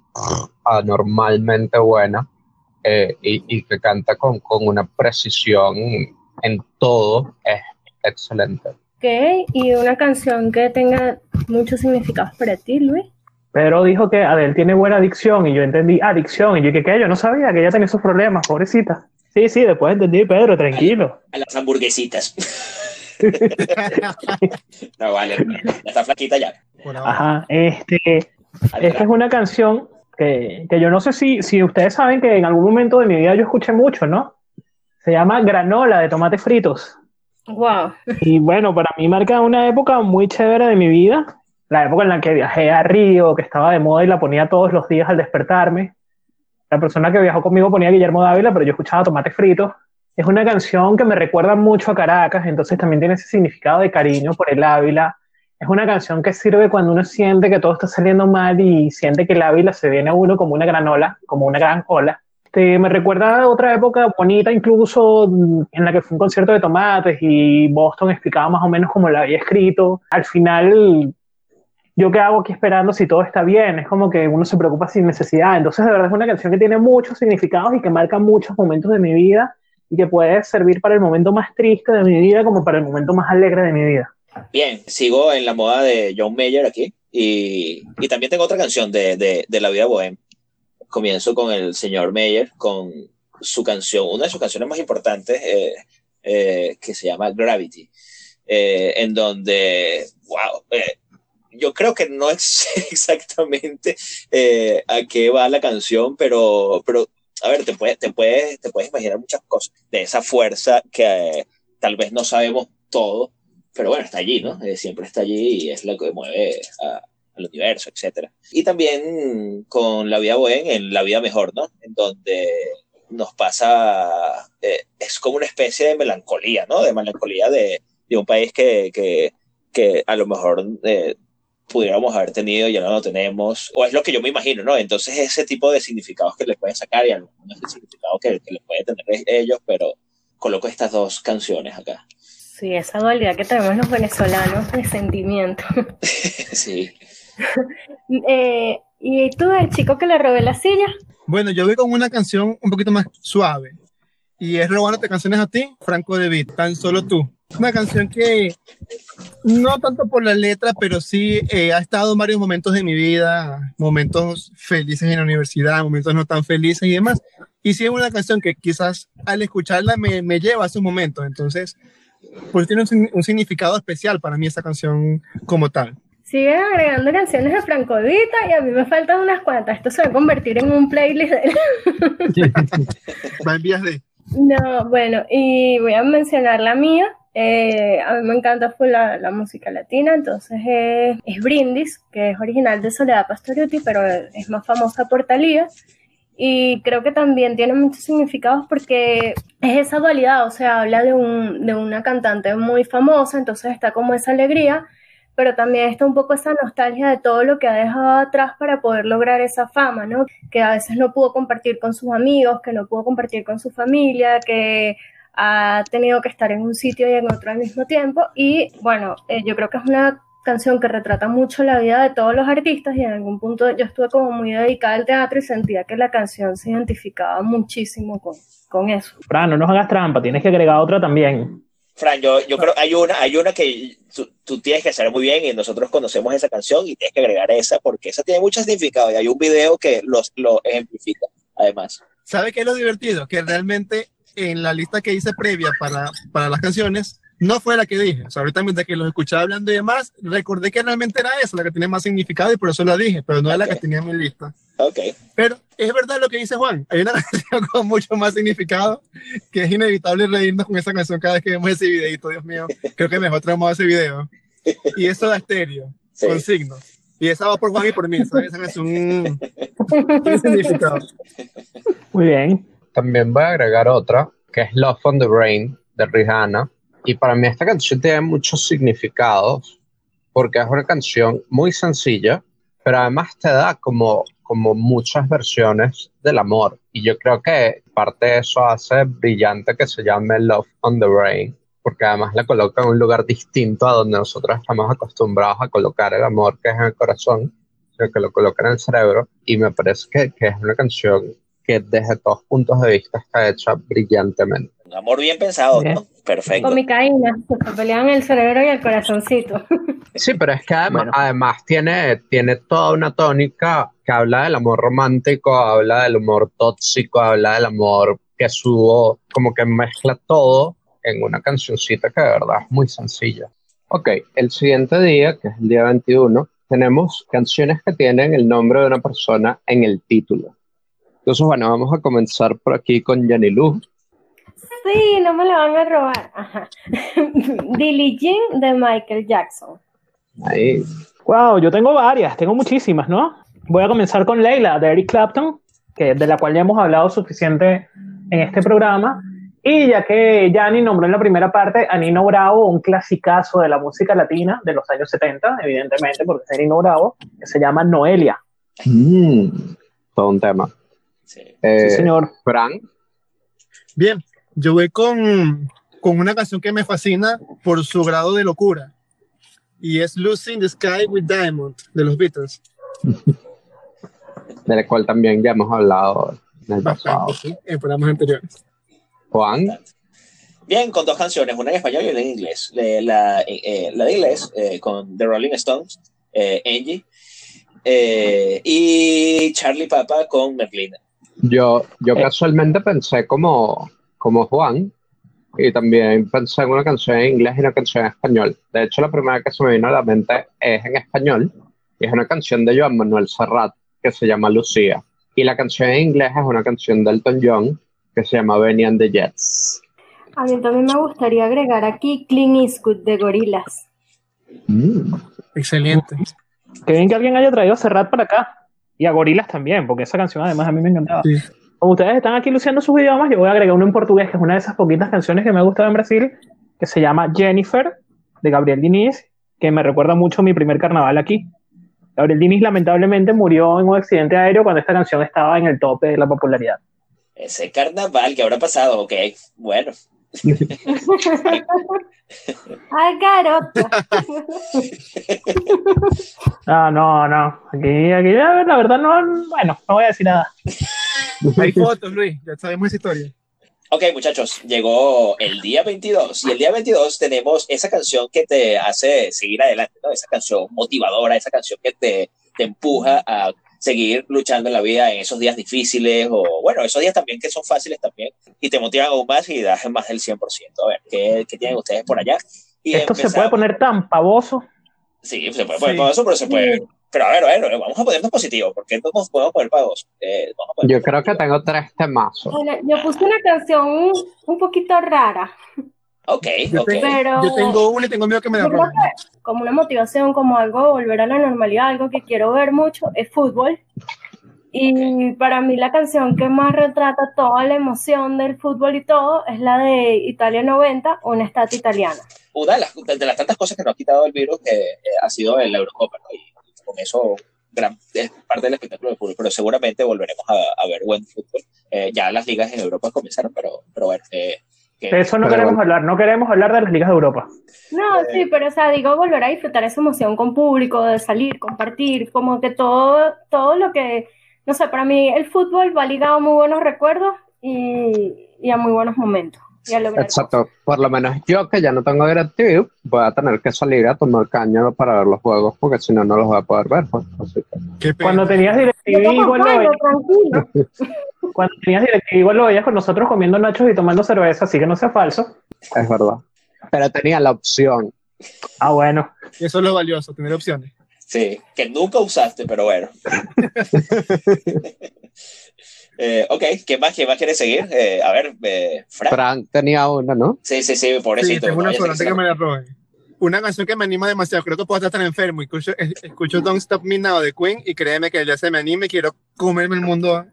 anormalmente buena eh, y, que canta con, una precisión en todo, es excelente. Ok, y una canción que tenga muchos significados para ti, Luis. Pedro dijo que Adel tiene buena adicción y yo entendí adicción y yo que ¿qué? yo no sabía que ella tenía esos problemas, pobrecita. Sí, sí, después entendí, Pedro, tranquilo. A las hamburguesitas. no, vale, ya está flaquita ya. Ajá, este, esta es una canción que, yo no sé si, si ustedes saben que en algún momento de mi vida yo escuché mucho, ¿no? Se llama Granola de tomates fritos. Wow. Y bueno, para mí marca una época muy chévere de mi vida, la época en la que viajé a Río, que estaba de moda y la ponía todos los días al despertarme. La persona que viajó conmigo ponía Guillermo Dávila, pero yo escuchaba Tomates Fritos. Es una canción que me recuerda mucho a Caracas, entonces también tiene ese significado de cariño por el Ávila, es una canción que sirve cuando uno siente que todo está saliendo mal y siente que el Ávila se viene a uno como una gran ola, como una gran ola. Este, me recuerda a otra época bonita, incluso en la que fue un concierto de tomates y Boston explicaba más o menos cómo lo había escrito. Al final, yo qué hago aquí esperando si todo está bien, es como que uno se preocupa sin necesidad. Entonces, de verdad es una canción que tiene muchos significados y que marca muchos momentos de mi vida y que puede servir para el momento más triste de mi vida como para el momento más alegre de mi vida. Bien, sigo en la moda de John Mayer aquí y, y también tengo otra canción de, de, de, la vida bohem. Comienzo con el señor Mayer, con su canción, una de sus canciones más importantes, eh, eh, que se llama Gravity, eh, en donde, wow, yo creo que no es exactamente a qué va la canción, pero, pero a ver, te puedes, te, puedes, te puedes imaginar muchas cosas de esa fuerza que tal vez no sabemos todo, pero bueno, está allí, ¿no? Eh, siempre está allí y es lo que mueve al universo, etc. Y también con la vida buena en la vida mejor, ¿no? En donde nos pasa, eh, es como una especie de melancolía, ¿no? De melancolía de, de un país que, que, que, a lo mejor eh, pudiéramos haber tenido y ya no lo tenemos, o es lo que yo me imagino, ¿no? Entonces ese tipo de significados que les pueden sacar y algunos significados que, que les pueden tener ellos, pero coloco estas dos canciones acá. Sí, esa dualidad que tenemos los venezolanos de sentimiento. sí. Eh, ¿Y tú, el chico que le robé la silla? Bueno, yo voy con una canción un poquito más suave. Y es robándote canciones a ti, Franco De Vit, tan solo tú. Una canción que no tanto por la letra, pero sí eh, ha estado en varios momentos de mi vida, momentos felices en la universidad, momentos no tan felices y demás. Y sí es una canción que quizás al escucharla me, me lleva a esos momentos. Entonces, pues tiene un, significado especial para mí esa canción como tal. Siguen agregando canciones de Franco Vita y a mí me faltan unas cuantas. Esto se va a convertir en un playlist. va en vías de. No, bueno, y voy a mencionar la mía. Eh, a mí me encanta la, la música latina, entonces es Brindis, que es original de Soledad Pastoruti, pero es más famosa por Talía y creo que también tiene muchos significados porque es esa dualidad, o sea, habla de, un, de una cantante muy famosa, entonces está como esa alegría, pero también está un poco esa nostalgia de todo lo que ha dejado atrás para poder lograr esa fama, ¿no? Que a veces no pudo compartir con sus amigos, que no pudo compartir con su familia, que ha tenido que estar en un sitio y en otro al mismo tiempo. Y bueno, eh, yo creo que es una canción que retrata mucho la vida de todos los artistas y en algún punto yo estuve como muy dedicada al teatro y sentía que la canción se identificaba muchísimo con, con eso. Fran, no nos hagas trampa, tienes que agregar otra también. Fran, yo, yo creo hay una, hay una que tú, tienes que hacer muy bien y nosotros conocemos esa canción y tienes que agregar esa porque esa tiene mucho significado y hay un video que los, lo ejemplifica, además. ¿Sabe qué es lo divertido? Que realmente en la lista que hice previa para, para las canciones, no fue la que dije. O sea, ahorita mientras que los escuchaba hablando y demás, recordé que realmente era esa, la que tiene más significado y por eso la dije, pero no es la que tenía en mi lista. Ok. Pero es verdad lo que dice Juan. Hay una canción con mucho más significado que es inevitable reírnos con esa canción cada vez que vemos ese videito, Dios mío. Creo que mejor traemos ese video. Y eso da estéreo, con signos. Y esa va por Juan y por mí, ¿sabes? Esa canción tiene significado. Muy bien. También voy a agregar otra, que es Love on the Brain, de Rihanna y para mí esta canción tiene muchos significados, porque es una canción muy sencilla, pero además te da como, como muchas versiones del amor. Y yo creo que parte de eso hace brillante que se llame Love on the Brain, porque además la coloca en un lugar distinto a donde nosotros estamos acostumbrados a colocar el amor, que es en el corazón, sino que lo coloca en el cerebro. Y me parece que, que es una canción que desde todos puntos de vista está hecha brillantemente. Un amor bien pensado, ¿no? Perfecto. Con mi caína, se pelean el cerebro y el corazoncito. Sí, pero es que además, tiene, tiene toda una tónica que habla del amor romántico, habla del amor tóxico, habla del amor que subo, como que mezcla todo en una cancioncita que de verdad es muy sencilla. Ok, el siguiente día, que es el día 21, tenemos canciones que tienen el nombre de una persona en el título. Entonces, bueno, vamos a comenzar por aquí con Lou, Sí, no me la van a robar. Ajá. Billie Jean de Michael Jackson. Ahí. Wow, yo tengo varias, tengo muchísimas, ¿no? Voy a comenzar con Leila de Eric Clapton, que, de la cual ya hemos hablado suficiente en este programa. Y ya que Yanni nombró en la primera parte a Nino Bravo, un clasicazo de la música latina de los años 70, evidentemente, porque es Nino Bravo, que se llama Noelia. Mm, todo un tema. Sí, eh, señor. Frank. Bien, yo voy con, con una canción que me fascina por su grado de locura. Y es Lucy the Sky with Diamond de los Beatles. de la cual también ya hemos hablado en el pasado. en programas anteriores. Juan. Bien, con dos canciones, una en español y una en inglés. La, eh, la de inglés eh, con The Rolling Stones, eh, Angie, y Charlie Papa con Merlina. Yo, yo casualmente pensé como, como Juan, y también pensé en una canción en inglés y una canción en español. De hecho, la primera que se me vino a la mente es en español, y es una canción de Joan Manuel Serrat que se llama Lucía. Y la canción en inglés es una canción de Elton John que se llama Benny and the Jets. A mí también me gustaría agregar aquí Clean Eastwood de Gorilas. Mm. excelente. Qué bien que alguien haya traído a Serrat para acá. Y a Gorilas también, porque esa canción además a mí me encantaba. Sí como ustedes están aquí luciendo sus idiomas, yo voy a agregar uno en portugués, que es una de esas poquitas canciones que me ha gustado en Brasil, que se llama Jennifer, de Gabriel Diniz, que me recuerda mucho a mi primer carnaval aquí. Gabriel Diniz lamentablemente murió en un accidente aéreo cuando esta canción estaba en el tope de la popularidad. Ese carnaval que habrá pasado, ok, bueno. Ay, garoto. No, no, no. Aquí, aquí, la verdad, no, bueno, no voy a decir nada. Hay fotos, Luis, ya sabemos esa historia. Ok, muchachos, llegó el día 22 y el día 22 tenemos esa canción que te hace seguir adelante, ¿no? Esa canción motivadora, esa canción que te, te empuja a seguir luchando en la vida en esos días difíciles o, bueno, esos días también que son fáciles también y te motivan aún más y das más del 100%. A ver, ¿qué, qué tienen ustedes por allá? Y Esto se puede poner tan pavoso. Sí, se puede poner pavoso, pero se puede pero a ver, a ver, vamos a ponernos positivos, porque entonces podemos poner pagos. Eh, yo creo que tengo tres temazos. yo puse una canción un, poquito rara. Ok, yo, okay. Tengo, yo tengo una y tengo miedo que me la roben. Como una motivación, como algo volver a la normalidad, algo que quiero ver mucho, es fútbol. Y para mí la canción que más retrata toda la emoción del fútbol y todo es la de Italia 90, una estatua italiana. una de las, de las, tantas cosas que nos ha quitado el virus que eh, ha sido el Eurocopa, ¿no? Y con eso gran, es parte del espectáculo de fútbol, pero seguramente volveremos a, a ver buen fútbol. Eh, ya las ligas en Europa comenzaron, pero, pero bueno. Eh, de eso no queremos hablar, no queremos hablar de las ligas de Europa. No, sí, pero o sea, digo, volver a disfrutar esa emoción con público, de salir, compartir, como que todo, todo lo que, no sé, para mí el fútbol va ligado a muy buenos recuerdos y, y a muy buenos momentos. Exacto, por lo menos yo que ya no tengo DirecTV, voy a tener que salir a tomar caña para ver los juegos porque si no, no los voy a poder ver. Pues, Cuando tenías DirecTV, igual lo veías. Cuando tenías DirecTV, igual lo veías con nosotros comiendo nachos y tomando cerveza, así que no sea falso. Es verdad. Pero tenía la opción. Ah, bueno. Y eso es lo valioso, tener opciones. Sí, que nunca usaste, pero bueno. Eh, ok, ¿quién más, quién más quiere seguir? Eh, a ver, eh, Frank. Frank tenía una, ¿no? Sí, sí, sí, pobrecito. Sí, tengo una sola, que me la robe. Una canción que me anima demasiado, creo que puedo estar tan enfermo. Escucho, escucho Don't Stop Me Now de Queen y créeme que ya se me anime y quiero comerme el mundo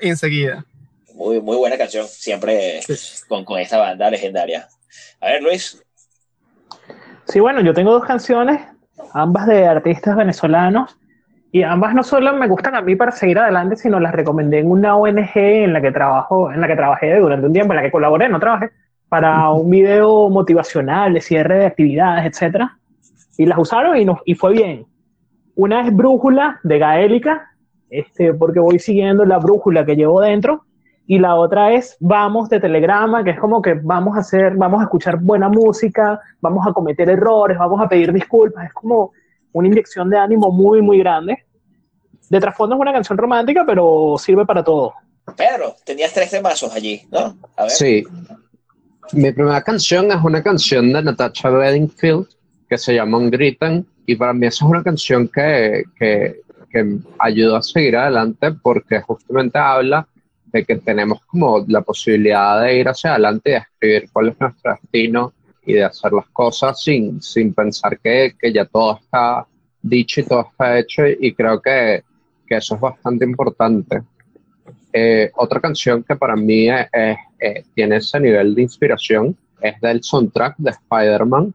enseguida. Muy, muy buena canción, siempre con, con esta banda legendaria. A ver, Luis. Sí, bueno, yo tengo dos canciones, ambas de artistas venezolanos y ambas no solo me gustan a mí para seguir adelante, sino las recomendé en una ONG en la que trabajo, en la que trabajé durante un tiempo, en la que colaboré, no trabajé, para un video motivacional de cierre de actividades, etcétera. Y las usaron y, y fue bien. Una es Brújula de Gaélica, este, porque voy siguiendo la brújula que llevo dentro. Y la otra es Vamos de Telegrama, que es como que vamos a hacer, vamos a escuchar buena música, vamos a cometer errores, vamos a pedir disculpas. Es como una inyección de ánimo muy, muy grande. De trasfondo es una canción romántica, pero sirve para todo. Pedro, tenías tres temazos allí, ¿no? A ver. Sí. Mi primera canción es una canción de Natasha Bedingfield que se llama Ungritan y para mí esa es una canción que, que, que ayudó a seguir adelante porque justamente habla de que tenemos como la posibilidad de ir hacia adelante y de escribir cuál es nuestro destino y de hacer las cosas sin, sin pensar que, que, ya todo está dicho y todo está hecho y creo que, que eso es bastante importante. Eh, otra canción que para mí es, tiene ese nivel de inspiración es del soundtrack de Spider-Man,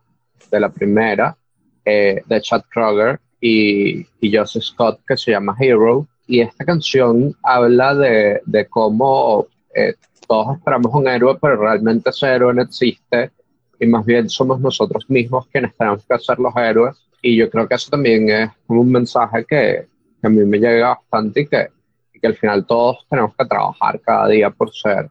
de la primera, eh, de Chad Kroger y, y Joseph Scott, que se llama Hero. Y esta canción habla de, de cómo eh, todos esperamos un héroe, pero realmente ese héroe no existe y más bien somos nosotros mismos quienes tenemos que ser los héroes. Y yo creo que eso también es un mensaje que, que a mí me llega bastante y que, que, al final todos tenemos que trabajar cada día por ser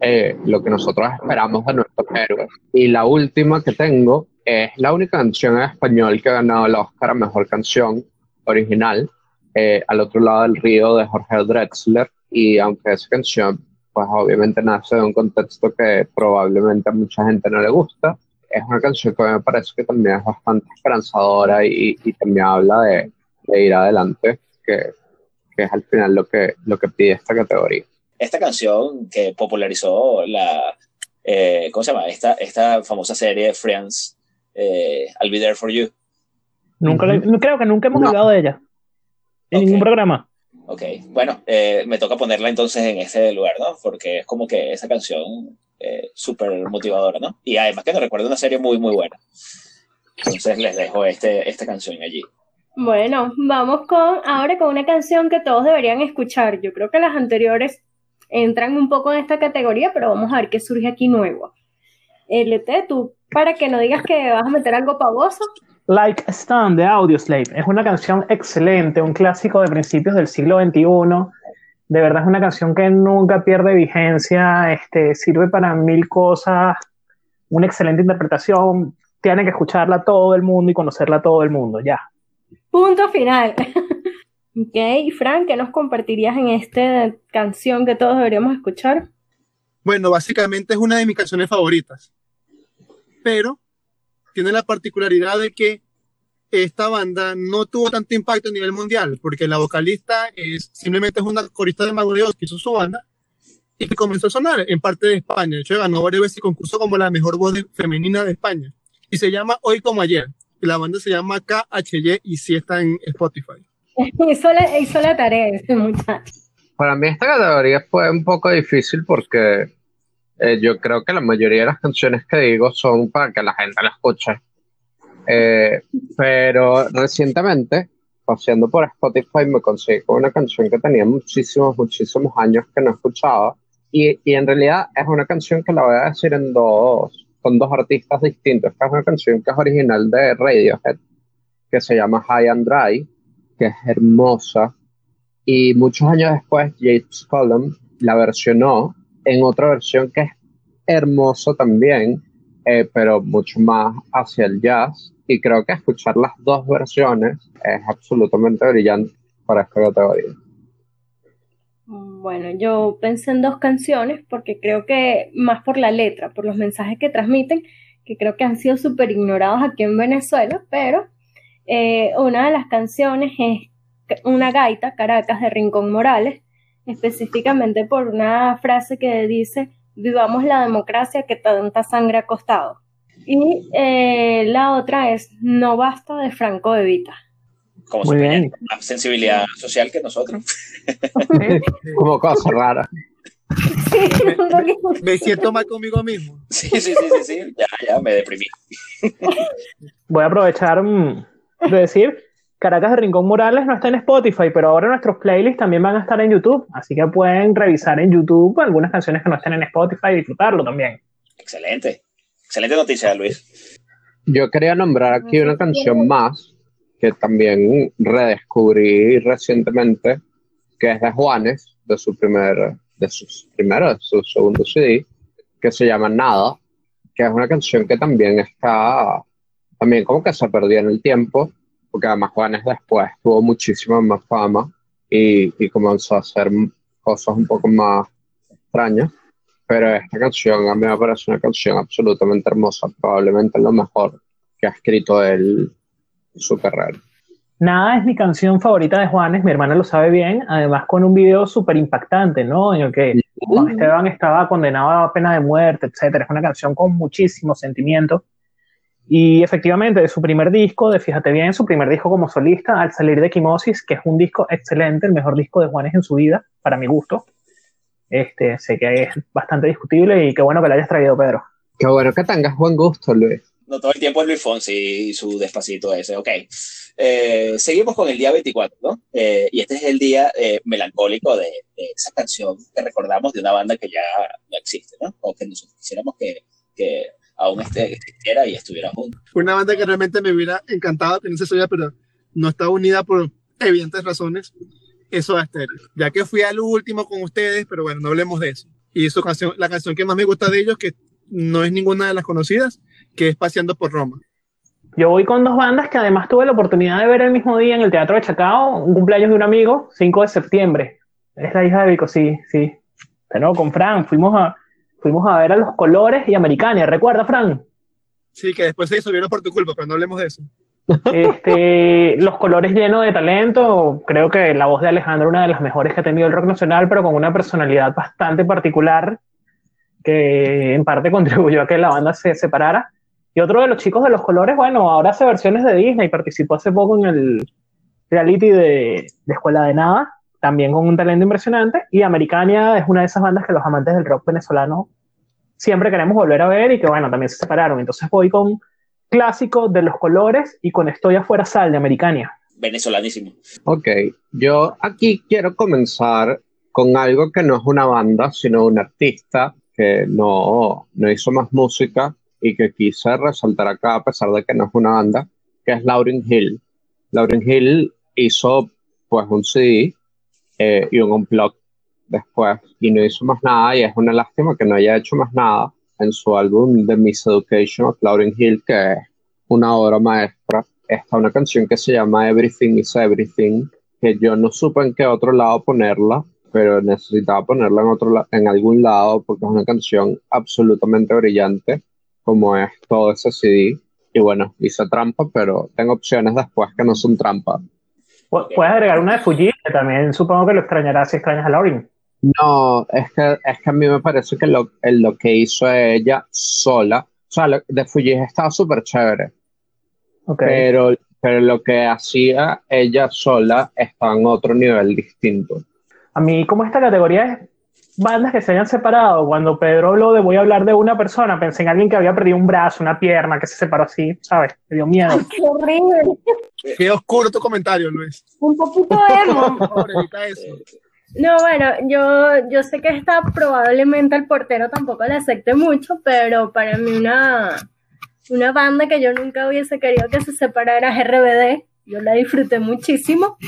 eh, lo que nosotros esperamos de nuestros héroes. Y la última que tengo es la única canción en español que ha ganado el Oscar a Mejor Canción Original, eh, Al otro lado del río de Jorge Drexler. Y aunque esa canción pues obviamente nace de un contexto que probablemente a mucha gente no le gusta. Es una canción que me parece que también es bastante esperanzadora y, y también habla de, de, ir adelante, que, que es al final lo que, lo que pide esta categoría. Esta canción que popularizó la, eh, ¿cómo se llama? Esta, esta famosa serie Friends, eh, I'll Be There For You. Nunca, creo que nunca hemos hablado de ella en ningún programa. Ok, bueno, eh, me toca ponerla entonces en ese lugar, ¿no? Porque es como que esa canción eh, súper motivadora, ¿no? Y además que nos recuerda una serie muy, muy buena. Entonces les dejo este, esta canción allí. Bueno, vamos con ahora con una canción que todos deberían escuchar. Yo creo que las anteriores entran un poco en esta categoría, pero vamos a ver qué surge aquí nuevo. LT, tú, para que no digas que vas a meter algo pavoso, Like a Stone de Audioslave. Es una canción excelente, un clásico de principios del siglo XXI. De verdad es una canción que nunca pierde vigencia, este, sirve para mil cosas, una excelente interpretación. Tiene que escucharla todo el mundo y conocerla todo el mundo, ya. Punto final. ok, Frank, ¿qué nos compartirías en esta canción que todos deberíamos escuchar? Bueno, básicamente es una de mis canciones favoritas. Pero tiene la particularidad de que esta banda no tuvo tanto impacto a nivel mundial, porque la vocalista es simplemente es una corista de Mago que hizo su banda y que comenzó a sonar en parte de España. De hecho, ganó varias veces concurso como la mejor voz femenina de España. Y se llama Hoy como Ayer. Y la banda se llama KHY y sí está en Spotify. hizo, la, hizo la tarea ese muchacho. Para mí esta categoría fue un poco difícil porque eh, yo creo que la mayoría de las canciones que digo son para que la gente las escuche. Eh, pero recientemente, paseando por Spotify, me conseguí una canción que tenía muchísimos, muchísimos años que no escuchaba. Y, y en realidad es una canción que la voy a decir en dos, con dos artistas distintos. Esta es una canción que es original de Radiohead, que se llama High and Dry, que es hermosa. Y muchos años después, James Cullum la versionó en otra versión que es hermoso también, eh, pero mucho más hacia el jazz. Y creo que escuchar las dos versiones es absolutamente brillante para esta categoría. Bueno, yo pensé en dos canciones porque creo que más por la letra, por los mensajes que transmiten, que creo que han sido súper ignorados aquí en Venezuela, pero eh, una de las canciones es una gaita, Caracas, de Rincón Morales, específicamente por una frase que dice, vivamos la democracia que tanta sangre ha costado. Y eh, la otra es No basta de Franco de Vita. Como Muy bien. más sensibilidad social que nosotros. Como cosa rara. me, siento mal conmigo mismo. Sí, sí, sí, sí, sí. Ya, ya, me deprimí. Voy a aprovechar mm, de decir Caracas de Rincón Morales no está en Spotify, pero ahora nuestros playlists también van a estar en YouTube, así que pueden revisar en YouTube algunas canciones que no estén en Spotify y disfrutarlo también. Excelente, excelente noticia, Luis. Yo quería nombrar aquí una canción más que también redescubrí recientemente, que es de Juanes, de su primer, de sus primero, de su segundo CD, que se llama Nada, que es una canción que también está, también como que se perdió en el tiempo, porque además Juanes después tuvo muchísima más fama y, y, comenzó a hacer cosas un poco más extrañas. Pero esta canción a mí me parece una canción absolutamente hermosa, probablemente lo mejor que ha escrito él en su carrera. Nada es mi canción favorita de Juanes, mi hermana lo sabe bien, además con un video súper impactante, ¿no? En el que Juan Esteban estaba condenado a pena de muerte, etcétera. Es una canción con muchísimo sentimiento y efectivamente, de su primer disco, de Fíjate bien, su primer disco como solista, al salir de Quimosis, que es un disco excelente, el mejor disco de Juanes en su vida, para mi gusto. Este, sé que es bastante discutible y qué bueno que lo hayas traído, Pedro. Qué bueno que tengas buen gusto, Luis. No todo el tiempo es Luis Fonsi y su despacito ese, ok. Eh, seguimos con el día 24, ¿no? Eh, y este es el día eh, melancólico de, de, esa canción que recordamos de una banda que ya no existe, ¿no? O que nosotros quisiéramos que, que aún existiera y estuviera juntos. Una banda que realmente me hubiera encantado tener esa historia, pero no está unida por evidentes razones. Eso es estéreo. Ya que fui al último con ustedes, pero bueno, no hablemos de eso. Y su canción, la canción que más me gusta de ellos, que no es ninguna de las conocidas, que es Paseando por Roma. Yo voy con dos bandas que además tuve la oportunidad de ver el mismo día en el Teatro de Chacao, un cumpleaños de un amigo, 5 de septiembre. Es la hija de Vico, sí, sí. Pero con Fran, fuimos a, fuimos a ver a los colores y Americania, ¿recuerda, Fran? Sí, que después se subieron por tu culpa, pero no hablemos de eso. Este, los colores llenos de talento, creo que la voz de Alejandro una de las mejores que ha tenido el rock nacional, pero con una personalidad bastante particular que en parte contribuyó a que la banda se separara. Y otro de los chicos de los colores, bueno, ahora hace versiones de Disney, participó hace poco en el reality de, de Escuela de Nada, también con un talento impresionante. Y Americania es una de esas bandas que los amantes del rock venezolano siempre queremos volver a ver y que bueno, también se separaron. Entonces voy con clásico de los colores y con Estoy afuera sal de Americania. Venezolanísimo. Ok, yo aquí quiero comenzar con algo que no es una banda, sino un artista que no, no hizo más música y que quise resaltar acá a pesar de que no es una banda, que es Lauryn Hill. Lauryn Hill hizo pues un CD eh, y un unplug después. Y no hizo más nada y es una lástima que no haya hecho más nada en su álbum The Miseducation of Lauryn Hill que es una obra maestra. Está una canción que se llama Everything is Everything que yo no supe en qué otro lado ponerla pero necesitaba ponerla en otro en algún lado porque es una canción absolutamente brillante como es todo ese CD y bueno hice trampa pero tengo opciones después que no son trampa Puedes agregar una de Fuji, que también supongo que lo extrañará si extrañas a Lauryn. No, es que, es que a mí me parece que lo, lo que hizo ella sola, o sea, lo, de Fuji estaba súper chévere. Pero, pero lo que hacía ella sola estaba en otro nivel distinto. A mí, como esta categoría es bandas que se hayan separado. Cuando Pedro habló de voy a hablar de una persona, pensé en alguien que había perdido un brazo, una pierna, que se separó así, ¿sabes? Me dio miedo. qué horrible. Qué oscuro tu comentario, Luis. Un poquito emo. eso. No, bueno, yo, yo sé que esta probablemente el portero tampoco le acepte mucho, pero para mí una, una banda que yo nunca hubiese querido que se separara es RBD. Yo la disfruté muchísimo.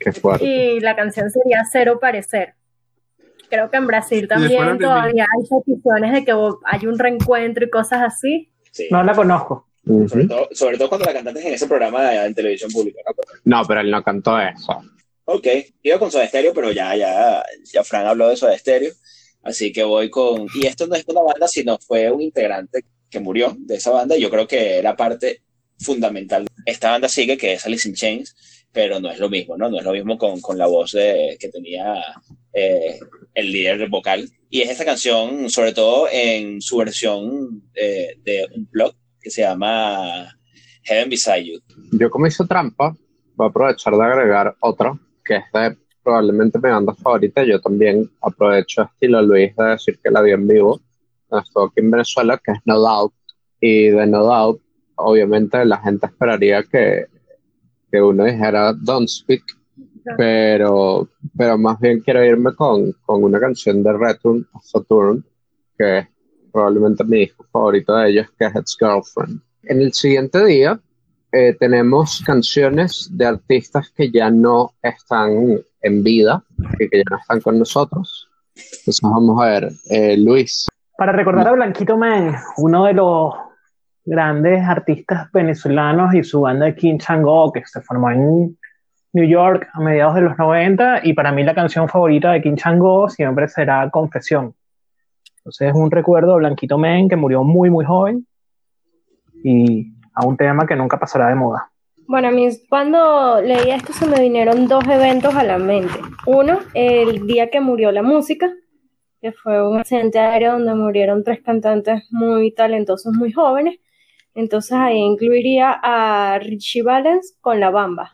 Qué fuerte. Y la canción sería Cero Parecer. Creo que en Brasil también todavía hay peticiones de que hay un reencuentro y cosas así. Sí. No la conozco. sobre, todo, sobre, todo, cuando la cantaste en ese programa de, en televisión pública. ¿no? pero él no cantó eso. Ok, iba con Soda Stereo, pero ya, ya, ya Fran habló de Soda Stereo, así que voy con... Y esto no es una banda, sino fue un integrante que murió de esa banda, y yo creo que era parte fundamental. Esta banda sigue, que es Alice in Chains, pero no es lo mismo, ¿no? No es lo mismo con, con la voz de, que tenía eh, el líder vocal. Y es esta canción, sobre todo en su versión eh, de un blog que se llama Heaven Beside You. Yo como hice trampa, voy a aprovechar de agregar otra que es de probablemente mi banda favorita. Yo también aprovecho estilo Luis de decir que la vi en vivo. Estuvo aquí en Venezuela, que es No Doubt. Y de No Doubt, obviamente la gente esperaría que, que uno dijera Don't Speak, pero, pero más bien quiero irme con, con una canción de Return of Saturn, que es probablemente mi disco favorito de ellos, que es It's Girlfriend. En el siguiente día eh, tenemos canciones de artistas que ya no están en vida, que, ya no están con nosotros. Entonces vamos a ver, eh, Luis. Para recordar a Blanquito Man, uno de los grandes artistas venezolanos y su banda de King Chango, que se formó en New York a mediados de los 90, y para mí la canción favorita de King Chango siempre será Confesión. Entonces es un recuerdo de Blanquito Man que murió muy, muy joven. Y a un tema que nunca pasará de moda. Bueno, a mí cuando leí esto se me vinieron dos eventos a la mente. Uno, el día que murió la música, que fue un accidente aéreo donde murieron tres cantantes muy talentosos, muy jóvenes. Entonces ahí incluiría a Richie Valens con La Bamba,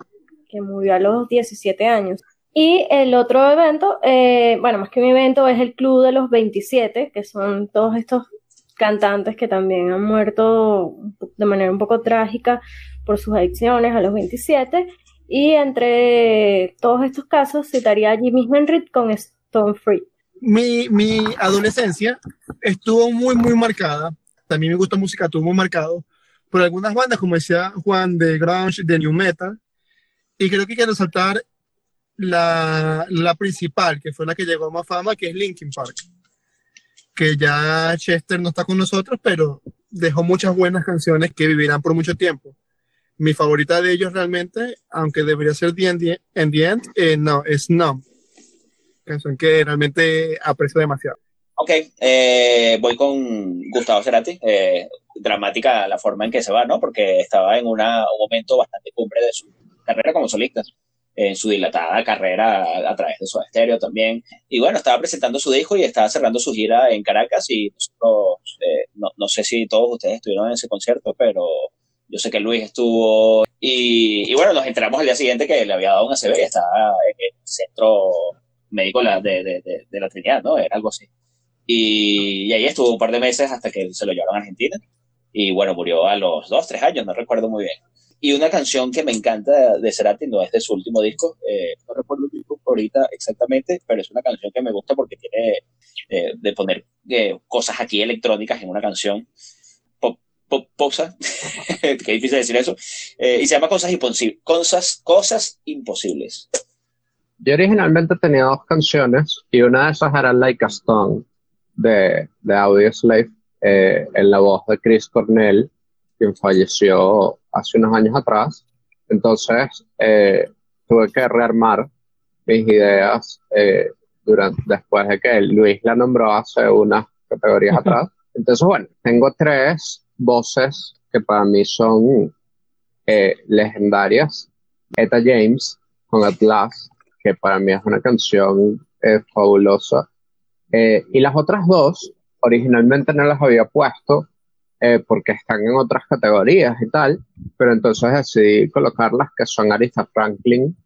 que murió a los 17 años. Y el otro evento, eh, bueno, más que un evento, es el Club de los 27, que son todos estos cantantes que también han muerto de manera un poco trágica por sus adicciones a los 27. Y entre todos estos casos citaría a Jimmy Hendrix con Stone Free. Mi, mi adolescencia estuvo muy, muy marcada. También me gusta música, estuvo muy marcado por algunas bandas, como decía Juan, de grunge, de new metal. Y creo que quiero saltar la, la principal, que fue la que llegó a más fama, que es Linkin Park que ya Chester no está con nosotros, pero dejó muchas buenas canciones que vivirán por mucho tiempo. Mi favorita de ellos realmente, aunque debería ser The End, en the end eh, no, es No. Canción que realmente aprecio demasiado. Ok, eh, voy con Gustavo Cerati. Eh, dramática la forma en que se va, ¿no? Porque estaba en una, un momento bastante cumbre de su carrera como solista en su dilatada carrera a, través de su estéreo también. Y bueno, estaba presentando su disco y estaba cerrando su gira en Caracas y nosotros, eh, no, no, sé si todos ustedes estuvieron en ese concierto, pero yo sé que Luis estuvo y, y bueno, nos enteramos al día siguiente que le había dado un ACV y estaba en el centro médico de, de, de, la Trinidad, ¿no? Era algo así. Y, y, ahí estuvo un par de meses hasta que se lo llevaron a Argentina. Y bueno, murió a los dos, tres años, no recuerdo muy bien. Y una canción que me encanta de Cerati, no es de su último disco, eh, no recuerdo el disco ahorita exactamente, pero es una canción que me gusta porque tiene eh, de poner eh, cosas aquí electrónicas en una canción. Pop, pop, posa, qué difícil decir eso, y se llama Cosas, cosas, cosas Imposibles. Yo originalmente tenía dos canciones y una de esas era Like a Stone de, de Audio Slave en la voz de Chris Cornell, quien falleció hace unos años atrás. Entonces, eh, tuve que rearmar mis ideas eh, durante, después de que Luis la nombró hace unas categorías atrás. Entonces, bueno, tengo tres voces que para mí son eh, legendarias. Eta James con Atlas, que para mí es una canción fabulosa. y las otras dos, originalmente no las había puesto eh, porque están en otras categorías y tal, pero entonces decidí colocarlas que son Arista Franklin,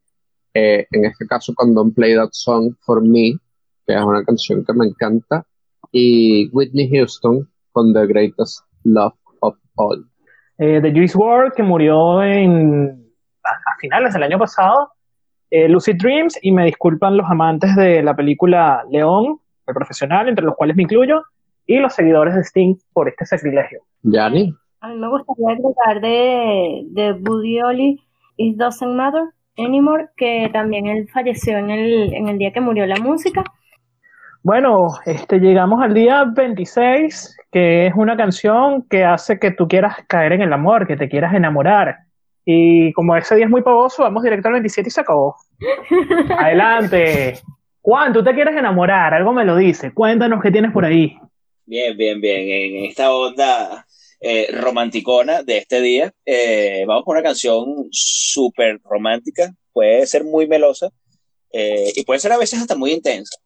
eh, en este caso con Don't Play That Song for Me, que es una canción que me encanta, y Whitney Houston con The Greatest Love of All. Eh, The Juice WRLD, que murió en, a, finales del año pasado, eh, Lucid Dreams, y me disculpan los amantes de la película León, el profesional, entre los cuales me incluyo, y los seguidores de Sting por este sacrilegio. Yani. A mí me gustaría agregar de, de Buddy Holly, It Doesn't Matter Anymore, que también él falleció en el, en el día que murió la música. Bueno, este, llegamos al día 26, que es una canción que hace que tú quieras caer en el amor, que te quieras enamorar. Y como ese día es muy pavoso, vamos directo al 27 y se acabó. Adelante. Juan, tú te quieres enamorar, algo me lo dice. Cuéntanos qué tienes por ahí. Bien, bien, bien. En esta onda eh, romanticona de este día, eh, vamos con una canción súper romántica. Puede ser muy melosa eh, y puede ser a veces hasta muy intensa.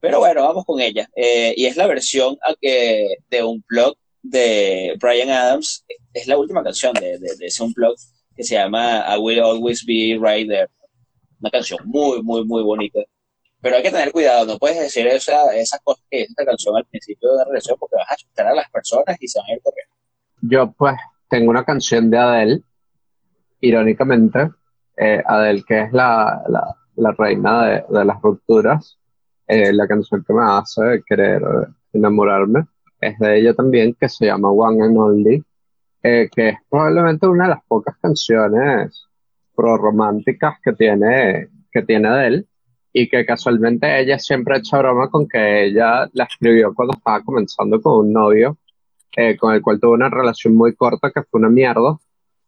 Pero bueno, vamos con ella. y es la versión de un blog de Brian Adams. Es la última canción de, de, de ese blog que se llama I Will Always Be Right There. Una canción muy, muy, muy bonita. Pero hay que tener cuidado, no puedes decir esa, esas cosas que esta canción al principio de la relación porque vas a asustar a las personas y se van a ir corriendo. Yo, pues, tengo una canción de Adele, irónicamente, eh, Adele, que es la, la, la reina de, de, las rupturas, eh, la canción que me hace querer enamorarme, es de ella también, que se llama One and Only, eh, que es probablemente una de las pocas canciones pro-románticas que tiene, que tiene Adele y que casualmente ella siempre ha hecho broma con que ella la escribió cuando estaba comenzando con un novio eh, con el cual tuvo una relación muy corta que fue una mierda,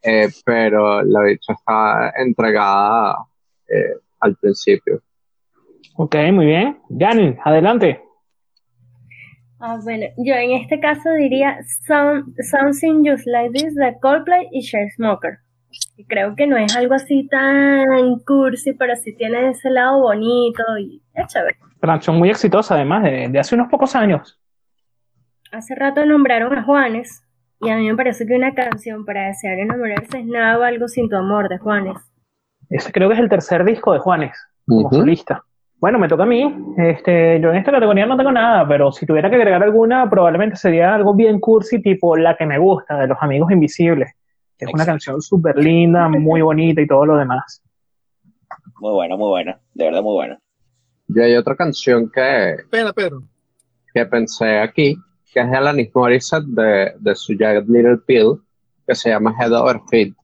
eh, pero la dicha está entregada eh, al principio. Ok, muy bien. Jani, adelante. Ah, bueno, yo en este caso diría Something Just Like This de Coldplay y Smoker. Creo que no es algo así tan cursi, pero sí tiene ese lado bonito y es chévere. Canción muy exitosa además, de, de hace unos pocos años. Hace rato nombraron a Juanes y a mí me parece que una canción para desear enamorarse es nada algo sin tu amor de Juanes. Ese creo que es el tercer disco de Juanes como solista. Bueno, me toca a mí. Este, yo en esta categoría no tengo nada, pero si tuviera que agregar alguna, probablemente sería algo bien cursi, tipo La que me gusta, de Los Amigos Invisibles. Es una canción súper linda, muy bonita y todo lo demás. Muy buena, muy buena. De verdad, muy buena. Y hay otra canción que. Espera, Pedro. Que pensé aquí, que es de Alanis Morissette de, de su Jagged Little Pill, que se llama Head Over Feet,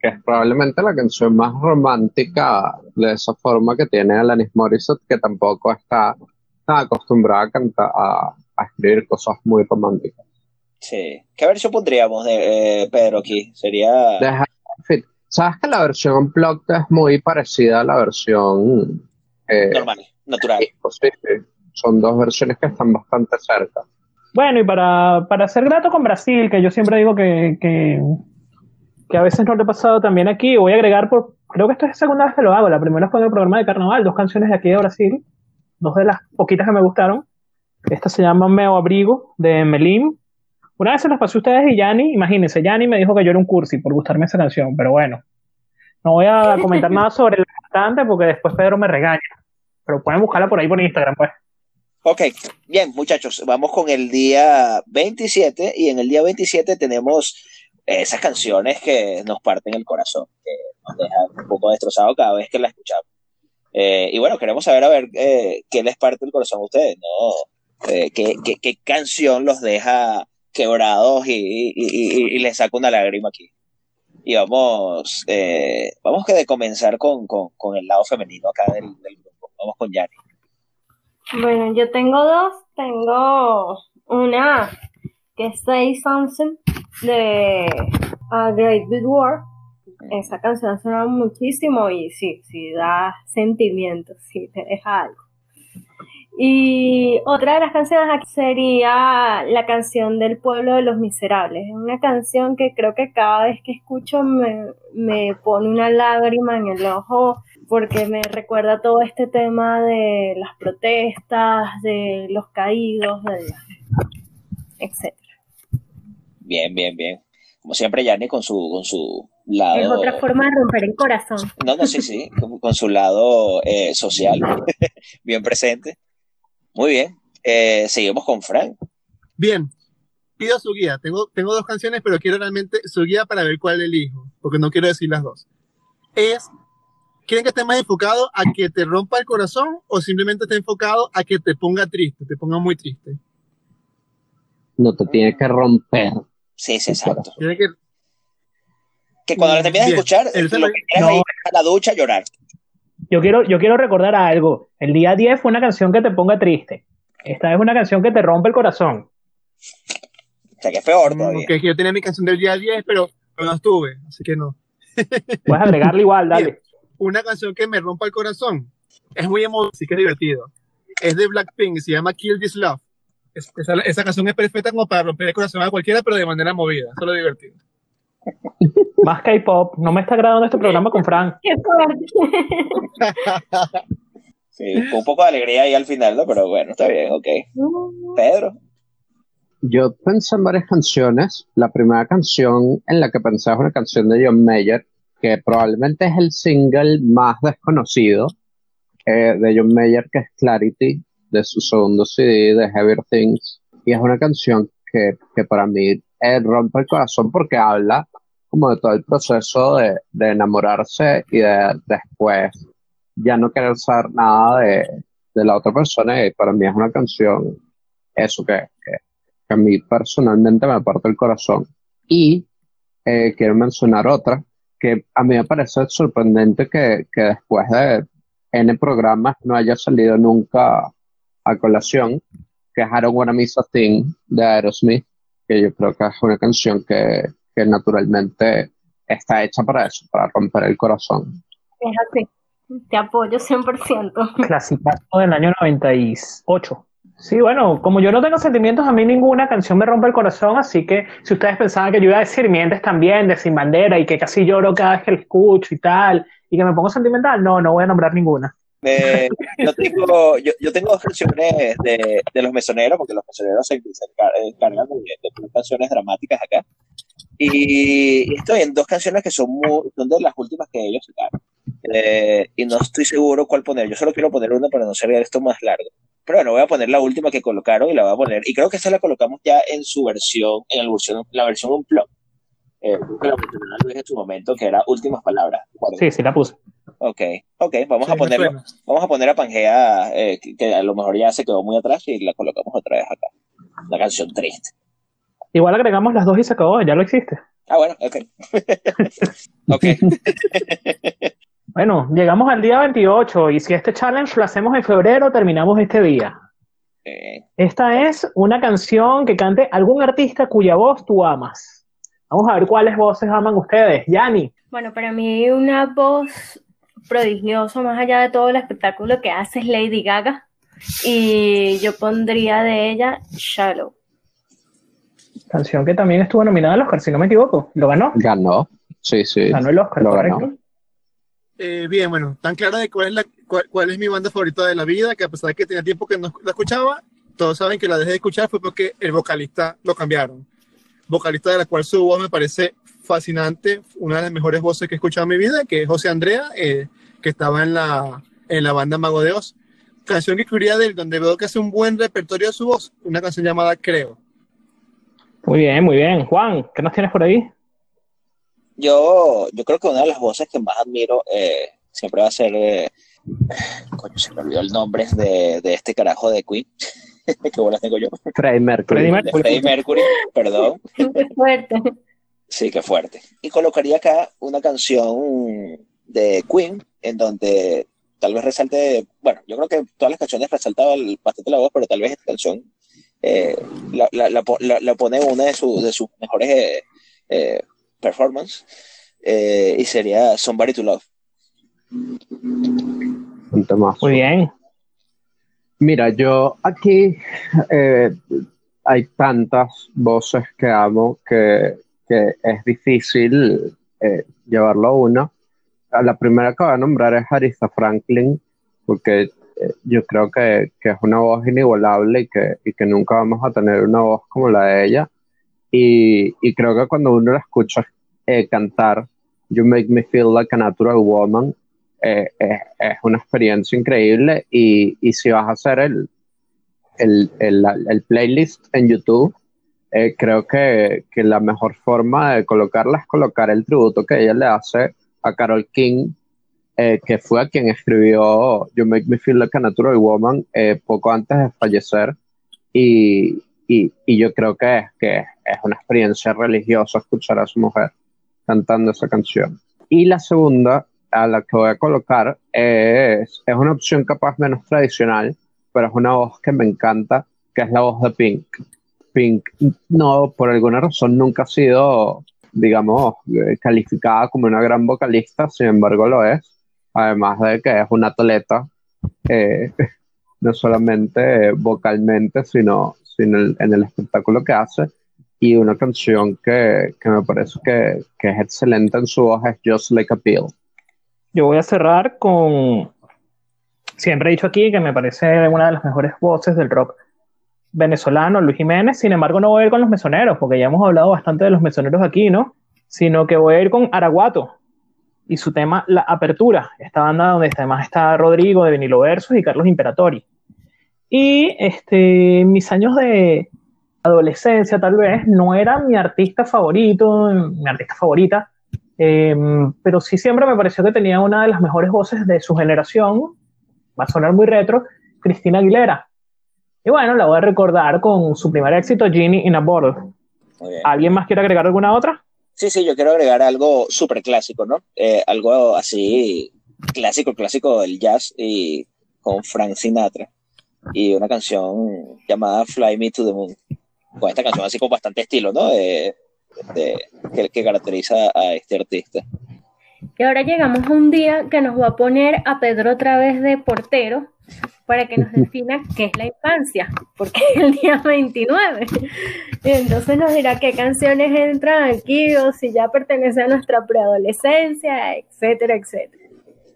que es probablemente la canción más romántica de esa forma que tiene Alanis Morissette, que tampoco está tan acostumbrada a cantar, a, escribir cosas muy románticas. Sí. ¿Qué versión pondríamos de eh, Pedro aquí? Sería. Fit. Sabes que la versión Unplugged es muy parecida a la versión. Eh, Normal, natural. Sí, Son dos versiones que están bastante cerca. Bueno, y para, para ser grato con Brasil, que yo siempre digo que, que, que, a veces no lo he pasado también aquí, voy a agregar, por, creo que esto es la segunda vez que lo hago, la primera fue en el programa de Carnaval, dos canciones de aquí de Brasil, dos de las poquitas que me gustaron. Esta se llama Meo Abrigo, de Melim. Una vez se las pasé a ustedes y Yanni, imagínense, Yanni me dijo que yo era un cursi por gustarme esa canción, pero bueno, no voy a comentar nada sobre el cantante porque después Pedro me regaña. Pero pueden buscarla por ahí por Instagram, pues. Ok, bien, muchachos, vamos con el día 27 y en el día 27 tenemos esas canciones que nos parten el corazón, que nos dejan un poco destrozado cada vez que la escuchamos. Eh, y bueno, queremos saber a ver eh, qué les parte el corazón a ustedes, ¿no? Eh, qué, qué, canción los deja quebrados y, y, les saca una lágrima aquí. Y vamos, vamos que de comenzar con, con, con, el lado femenino acá del, del grupo. Vamos con Yanni. Bueno, yo tengo dos. Tengo una que es Say Something de A Great Big War. Esa canción suena muchísimo y sí, sí da sentimientos, sí te deja algo. Y otra de las canciones aquí sería la canción del pueblo de los miserables. Es una canción que creo que cada vez que escucho me, me pone una lágrima en el ojo porque me recuerda todo este tema de las protestas, de los caídos, de etcétera. Bien, bien, bien. Como siempre, Yanni con su, con su lado. Es otra forma de romper el corazón. No, no, sí, sí, con, su lado eh, social, bien presente. Muy bien. Eh, seguimos con Frank. Bien. Pido su guía. Tengo, tengo dos canciones, pero quiero realmente su guía para ver cuál elijo, porque no quiero decir las dos. Es, ¿quieren que esté más enfocado a que te rompa el corazón o simplemente esté enfocado a que te ponga triste, te ponga muy triste? No te tiene que romper. Sí, sí, exacto. Tiene que, que cuando la termines de escuchar, lo que quieras no. ir a la ducha a llorar. Yo quiero, yo quiero recordar algo. El día 10 fue una canción que te ponga triste. Esta es una canción que te rompe el corazón. O sea, que es peor todavía. Okay, yo tenía mi canción del día 10, pero, no estuve, así que no. Puedes agregarle igual, dale. Una canción que me rompa el corazón. Es muy emocionante, sí que es divertido. Es de Blackpink, se llama Kill This Love. esa, esa, canción es perfecta como para romper el corazón a cualquiera, pero de manera movida. Solo divertido. Más K-pop. No me está agradando este programa con Frank. Qué sí, con un poco de alegría ahí al final, ¿no? Pero bueno, está bien, ok. Pedro. Yo pensé en varias canciones. La primera canción en la que pensé es una canción de John Mayer, que probablemente es el single más desconocido eh, de John Mayer, que es Clarity, de su segundo CD, de Heavier Things. Y es una canción que, que para mí eh, rompe el corazón porque habla como de todo el proceso de, de enamorarse y de después ya no querer saber nada de, de, la otra persona. Y para mí es una canción eso que, que, a mí personalmente me parte el corazón. Y eh, quiero mencionar otra que a mí me parece sorprendente que, que después de N programas no haya salido nunca a colación que es I Don't de Aerosmith que yo creo que es una canción que, que naturalmente está hecha para eso, para romper el corazón. Es así, te apoyo 100%. Clasicazo del año 98. Sí, bueno, como yo no tengo sentimientos, a mí ninguna canción me rompe el corazón, así que si ustedes pensaban que yo iba a decir Mientes también, de Sin Bandera, y que casi lloro cada vez que la escucho y tal, y que me pongo sentimental, no, no voy a nombrar ninguna. Eh, yo, tengo, yo, yo, tengo dos canciones de, de, los mesoneros, porque los mesoneros se, encargan de, de, canciones dramáticas acá. Y estoy en dos canciones que son, muy, son de las últimas que ellos sacaron. Eh, y no estoy seguro cuál poner. Yo solo quiero poner una para no ser esto más largo. Pero bueno, voy a poner la última que colocaron y la voy a poner. Y creo que esta la colocamos ya en su versión, en la versión, la versión Unplugged. Eh, creo que la en su momento, que era Últimas Palabras. Sí, sí la puse. Ok, ok, vamos sí, a ponerlo, vamos a poner a Pangea, eh, que, que, a lo mejor ya se quedó muy atrás y la colocamos otra vez acá. La canción triste. Igual agregamos las dos y se acabó, ya lo existe. Ah, bueno, ok. ok. bueno, llegamos al día 28 y si este challenge lo hacemos en febrero, terminamos este día. Okay. Esta es una canción que cante algún artista cuya voz tú amas. Vamos a ver cuáles voces aman ustedes. Yani. Bueno, para mí una voz prodigiosa, más allá de todo el espectáculo que hace es Lady Gaga. Y yo pondría de ella Shallow. Canción que también estuvo nominada al Oscar, si no me equivoco. ¿Lo ganó? Ganó, sí, sí. Ganó el Oscar, Lo correcto. ganó. Eh, bien, bueno, tan clara de cuál es, la, cuál, cuál, es mi banda favorita de la vida, que a pesar de que tenía tiempo que no la escuchaba, todos saben que la dejé de escuchar fue porque el vocalista lo cambiaron. Vocalista de la cual su voz me parece fascinante, una de las mejores voces que he escuchado en mi vida, que es José Andrea, eh, que estaba en la, en la banda Mago de Oz. Canción que escribía de él, donde veo que hace un buen repertorio de su voz, una canción llamada Creo. Muy bien, muy bien. Juan, ¿qué nos tienes por ahí? Yo, yo creo que una de las voces que más admiro eh, siempre va a ser. Eh, coño, se me olvidó el nombre de, de este carajo de Queen. ¿Qué bolas tengo yo? Freddie Mercury. Freddie Mercury. Perdón. Qué fuerte. Sí, qué fuerte. Y colocaría acá una canción de Queen en donde tal vez resalte. Bueno, yo creo que todas las canciones resaltaban bastante la voz, pero tal vez esta canción eh, la, la, la, la, pone una de, su, de sus mejores eh, eh, performance y sería Somebody to Love. Muy bien. Mira, yo aquí eh, hay tantas voces que amo que, que es difícil eh, llevarlo a una. La primera que voy a nombrar es Arista Franklin, porque yo creo que, que, es una voz inigualable y que, y que nunca vamos a tener una voz como la de ella. Y, y creo que cuando uno la escucha eh, cantar, You Make Me Feel Like a Natural Woman, eh, es, es, una experiencia increíble. Y, y, si vas a hacer el, el, el, playlist en YouTube, eh, creo que, que, la mejor forma de colocarla es colocar el tributo que ella le hace a Carol King, eh, que fue a quien escribió You Make Me Feel Like a Natural Woman eh, poco antes de fallecer. Y, y, y, yo creo que es, que es una experiencia religiosa escuchar a su mujer cantando esa canción. Y la segunda, a la que voy a colocar, es, es una opción capaz menos tradicional, pero es una voz que me encanta, que es la voz de Pink. Pink, no, por alguna razón nunca ha sido, digamos, eh, calificada como una gran vocalista, sin embargo lo es, además de que es una atleta, eh, no solamente vocalmente, sino, sino en el espectáculo que hace. Y una canción que, que me parece que, que, es excelente en su voz es Just Like a Pill. Yo voy a cerrar con siempre he dicho aquí que me parece una de las mejores voces del rock venezolano, Luis Jiménez. Sin embargo, no voy a ir con los mesoneros, porque ya hemos hablado bastante de los mesoneros aquí, ¿no? Sino que voy a ir con Araguato y su tema La Apertura, esta banda donde además está Rodrigo de Vinilo Versus y Carlos Imperatori. Y este, mis años de adolescencia, tal vez, no era mi artista favorito, mi artista favorita, em, pero sí siempre me pareció que tenía una de las mejores voces de su generación va a sonar muy retro, Cristina Aguilera. Y bueno, la voy a recordar con su primer éxito, Genie in a Bottle. ¿Alguien más quiere agregar alguna otra? Sí, sí, yo quiero agregar algo súper clásico, ¿no? Eh, algo así clásico, clásico del jazz y con Frank Sinatra. Y una canción llamada Fly Me to the Moon. Con esta canción así con bastante estilo, ¿no? que, que caracteriza a este artista. Y ahora llegamos a un día que nos va a poner a Pedro otra vez de portero para que nos defina qué es la infancia, porque es el día 29. Y entonces nos dirá qué canciones entran aquí o si ya pertenece a nuestra preadolescencia, etcétera, etcétera.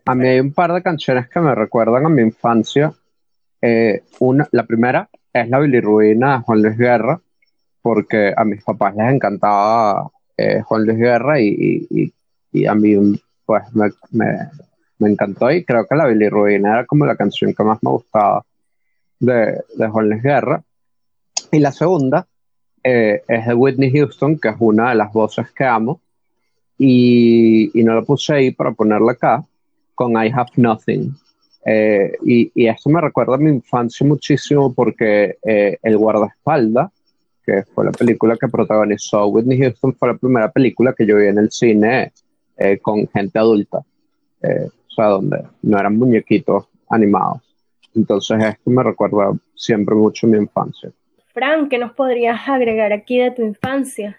A mí hay un par de canciones que me recuerdan a mi infancia. Eh, una, la primera es la bilirruina de Juan Luis Guerra, porque a mis papás les encantaba eh, Juan Luis Guerra y y a mí pues me, me, encantó y creo que la bilirruina era como la canción que más me gustaba de, de Luis Guerra. Y la segunda eh, es de Whitney Houston, que es una de las voces que amo, y, y no la puse ahí para ponerla acá, con I Have Nothing. Eh, y, y, esto me recuerda a mi infancia muchísimo porque eh, El guardaespaldas, que fue la película que protagonizó Whitney Houston, fue la primera película que yo vi en el cine eh, con gente adulta, eh, o sea, donde no eran muñequitos animados. Entonces esto me recuerda siempre mucho mi infancia. Frank, ¿qué nos podrías agregar aquí de tu infancia?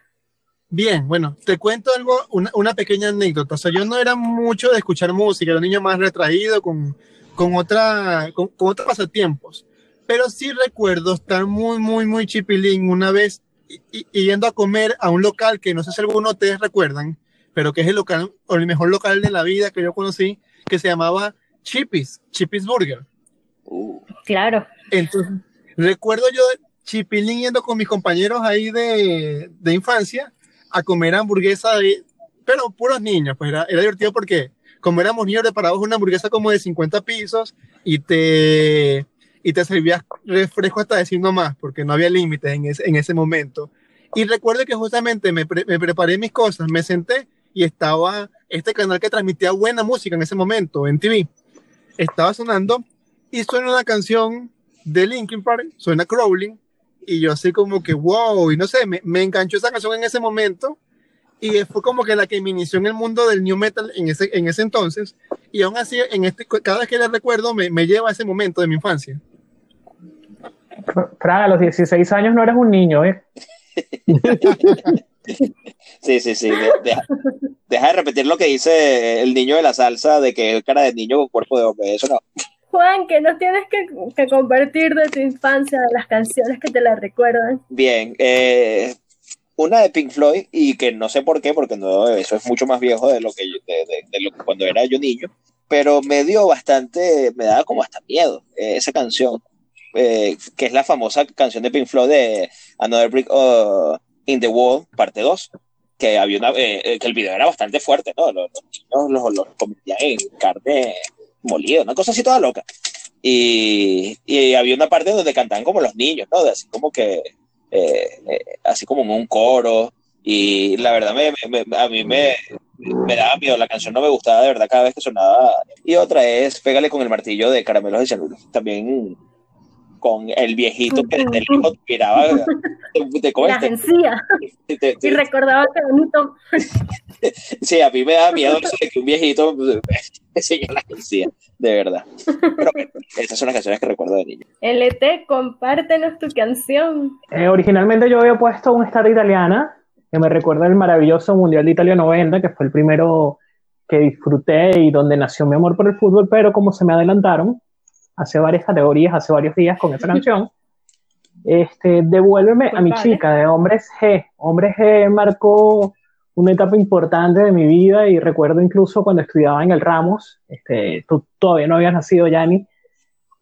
Bien, bueno, te cuento algo, una, una, pequeña anécdota. O sea, yo no era mucho de escuchar música, era un niño más retraído, con, con, otra, con, otros pasatiempos. Pero sí recuerdo estar muy, muy, muy chipilín una vez yendo a comer a un local que no sé si alguno de ustedes recuerdan, pero que es el local, o el mejor local de la vida que yo conocí, que se llamaba Chippies, Chippies Burger. Uh. claro. Entonces, recuerdo yo chipilín yendo con mis compañeros ahí de, de infancia a comer hamburguesa de, pero puros niños, pues era, era divertido porque como éramos niños de parados una hamburguesa como de 50 pisos y te, y te servías refresco hasta decir no más, porque no había límites en ese, en ese momento. Y recuerdo que justamente me, me preparé mis cosas, me senté y estaba este canal que transmitía buena música en ese momento en TV. Estaba sonando y suena una canción de Linkin Park, suena Crawling y yo así como que wow, y no sé, me, me enganchó esa canción en ese momento y fue como que la que me inició en el mundo del new metal en ese, en ese entonces y aún así en este, cada vez que le recuerdo me, me lleva a ese momento de mi infancia. Fran, a los 16 años no eres un niño, ¿eh? Sí, sí, sí. deja de repetir lo que dice el niño de la salsa de que es cara de niño con cuerpo de hombre. Eso no. Juan, que nos tienes que, que compartir de tu infancia, las canciones que te la recuerdan. Bien, eh, una de Pink Floyd, y que no sé por qué, porque no, eso es mucho más viejo de lo que, de, lo cuando era yo niño, pero me dio bastante, me daba como hasta miedo eh, esa canción, eh, que es la famosa canción de Pink Floyd de Another Brick in the Wall, parte 2, que, había una, eh, eh, que el video era bastante fuerte, ¿no? Los, niños los, los, en carne molida, una cosa así toda loca. Y, y, había una parte donde cantaban como los niños, ¿no? De así como que, eh, eh, así como un coro. Y la verdad, me, a mí me, me daba miedo, la canción no me gustaba de verdad cada vez que sonaba. Y otra es Pégale con el martillo de Caramelos de Cianuro. También con el viejito que desde lejos miraba de, de la encía. y recordaba que bonito. sí, a mí me da miedo eso de que un viejito enseña la encía, de verdad. Pero esas son las canciones que recuerdo de niño. LT, compártenos tu canción. Eh, originalmente yo había puesto una star italiana que me recuerda el maravilloso Mundial de Italia 90, que fue el primero que disfruté y donde nació mi amor por el fútbol, pero como se me adelantaron, hace varias categorías, hace varios días con esa canción. Este, devuélveme a mi chica de Hombres G. Hombres G marcó una etapa importante de mi vida y recuerdo incluso cuando estudiaba en el Ramos, este, tú todavía no habías nacido, Yanni,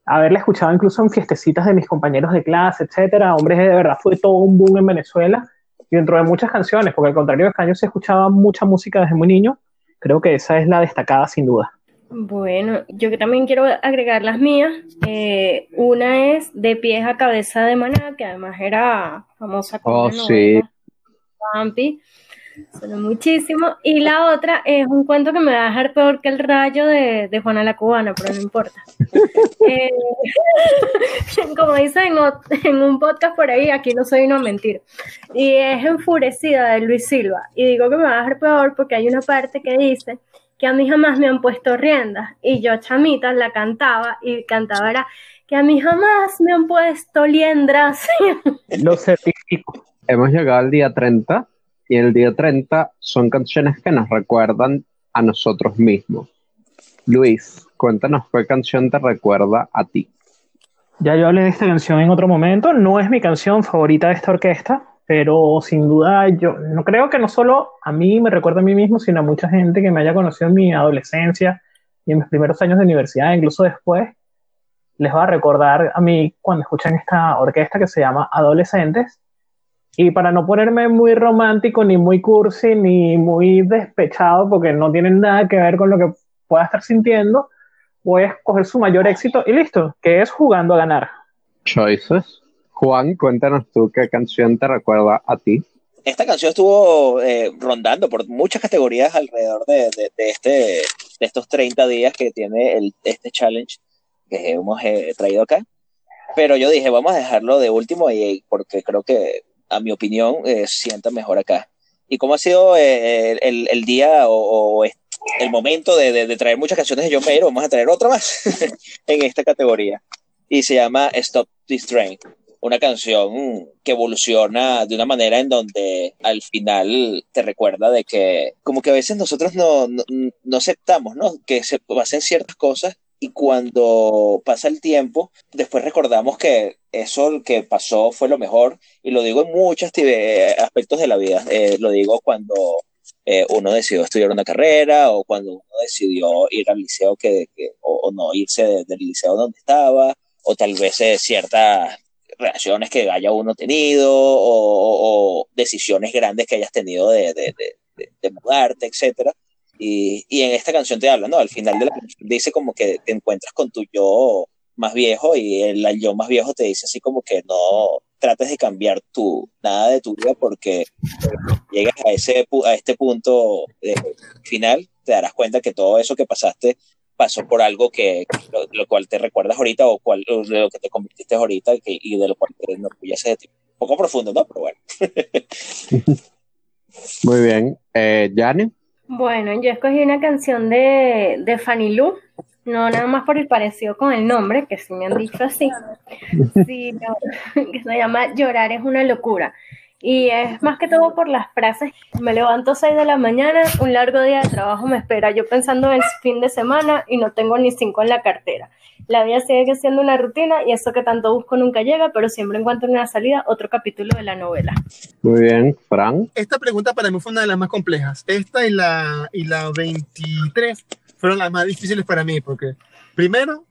haberla escuchado incluso en fiestecitas de mis compañeros de clase, etcétera. Hombres G de verdad fue todo un boom en Venezuela y dentro de muchas canciones, porque al contrario de Caño se escuchaba mucha música desde muy niño, creo que esa es la destacada sin duda. Bueno, yo también quiero agregar las mías. Eh, una es De pies a cabeza de maná, que además era famosa como oh, sí. Sonó muchísimo. Y la otra es un cuento que me va a dejar peor que el rayo de, de Juana la Cubana, pero no importa. Eh, como dicen en, un podcast por ahí, aquí no soy una mentira. Y es Enfurecida de Luis Silva. Y digo que me va a dejar peor porque hay una parte que dice que a mí jamás me han puesto riendas. Y yo, chamita, la cantaba y cantaba era que a mí jamás me han puesto liendras. Lo certifico. Hemos llegado al día 30 y el día 30 son canciones que nos recuerdan a nosotros mismos. Luis, cuéntanos qué canción te recuerda a ti. Ya yo hablé de esta canción en otro momento, no es mi canción favorita de esta orquesta, pero sin duda yo no creo que no solo a mí me recuerda a mí mismo, sino a mucha gente que me haya conocido en mi adolescencia y en mis primeros años de universidad, incluso después, les va a recordar a mí cuando escuchan esta orquesta que se llama Adolescentes. Y para no ponerme muy romántico, ni muy cursi, ni muy despechado, porque no tienen nada que ver con lo que pueda estar sintiendo, voy a escoger su mayor éxito y listo, que es jugando a ganar. Choices. Juan, cuéntanos tú qué canción te recuerda a ti. Esta canción estuvo eh, rondando por muchas categorías alrededor de, este, de estos 30 días que tiene el, este challenge que hemos eh, traído acá. Pero yo dije, vamos a dejarlo de último y, porque creo que, a mi opinión, eh, sienta mejor acá. ¿Y cómo ha sido el, el, día o, el momento de, de, traer muchas canciones de John Mayer? Vamos a traer otra más en esta categoría. Y se llama Stop This Train una canción que evoluciona de una manera en donde al final te recuerda de que como que a veces nosotros no, no, aceptamos, ¿no? Que se pasen ciertas cosas y cuando pasa el tiempo, después recordamos que eso que pasó fue lo mejor y lo digo en muchos aspectos de la vida. Eh, lo digo cuando eh, uno decidió estudiar una carrera o cuando uno decidió ir al liceo que, o, no irse del liceo donde estaba o tal vez eh, ciertas relaciones que haya uno tenido o, decisiones grandes que hayas tenido de, de, de, mudarte, etcétera. Y, y, en esta canción te habla, ¿no? Al final de la canción dice como que te encuentras con tu yo más viejo y el, yo más viejo te dice así como que no trates de cambiar tu, nada de tu vida porque llegas a, ese, a este punto final, te darás cuenta que todo eso que pasaste pasó por algo que, lo, cual te recuerdas ahorita o cual, de lo que te convirtiste ahorita y, de lo cual te ti. Un poco profundo, ¿no? Pero bueno. Muy bien. Eh. Bueno, yo escogí una canción de, de Fanny Lu, no nada más por el parecido con el nombre, que sí me han dicho así, sino que se llama Llorar es una locura. Y es más que todo por las frases. Me levanto a 6 de la mañana, un largo día de trabajo me espera, yo pensando en el fin de semana y no tengo ni 5 en la cartera. La vida sigue siendo una rutina y eso que tanto busco nunca llega, pero siempre encuentro una salida, otro capítulo de la novela. Muy bien, Fran. Esta pregunta para mí fue una de las más complejas. Esta y la, y la 23 fueron las más difíciles para mí, porque primero,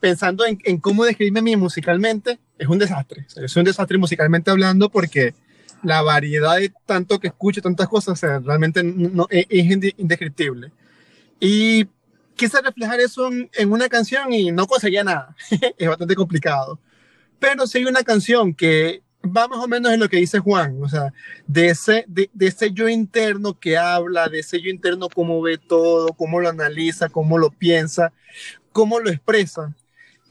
pensando en, en cómo describirme a mí musicalmente, es un desastre. es un desastre musicalmente hablando porque la variedad de tanto que escucho, tantas cosas, realmente no, es, indescriptible. Y quise reflejar eso en, una canción y no conseguía nada. es bastante complicado. Pero sí hay una canción que va más o menos en lo que dice Juan, o sea, de ese, de, ese yo interno que habla, de ese yo interno cómo ve todo, cómo lo analiza, cómo lo piensa, cómo lo expresa.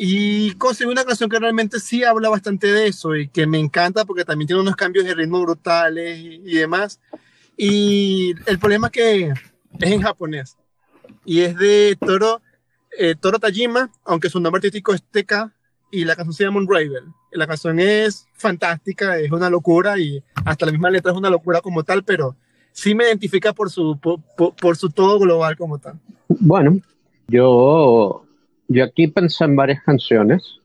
Y conseguí una canción que realmente sí habla bastante de eso y que me encanta porque también tiene unos cambios de ritmo brutales y, y demás. Y el problema es que es en japonés y es de Toro, eh, Toro Tajima, aunque su nombre artístico es TK y la canción se llama Unravel. La canción es fantástica, es una locura y hasta la misma letra es una locura como tal, pero sí me identifica por su, por, su todo global como tal. Bueno, yo, yo aquí pensé en varias canciones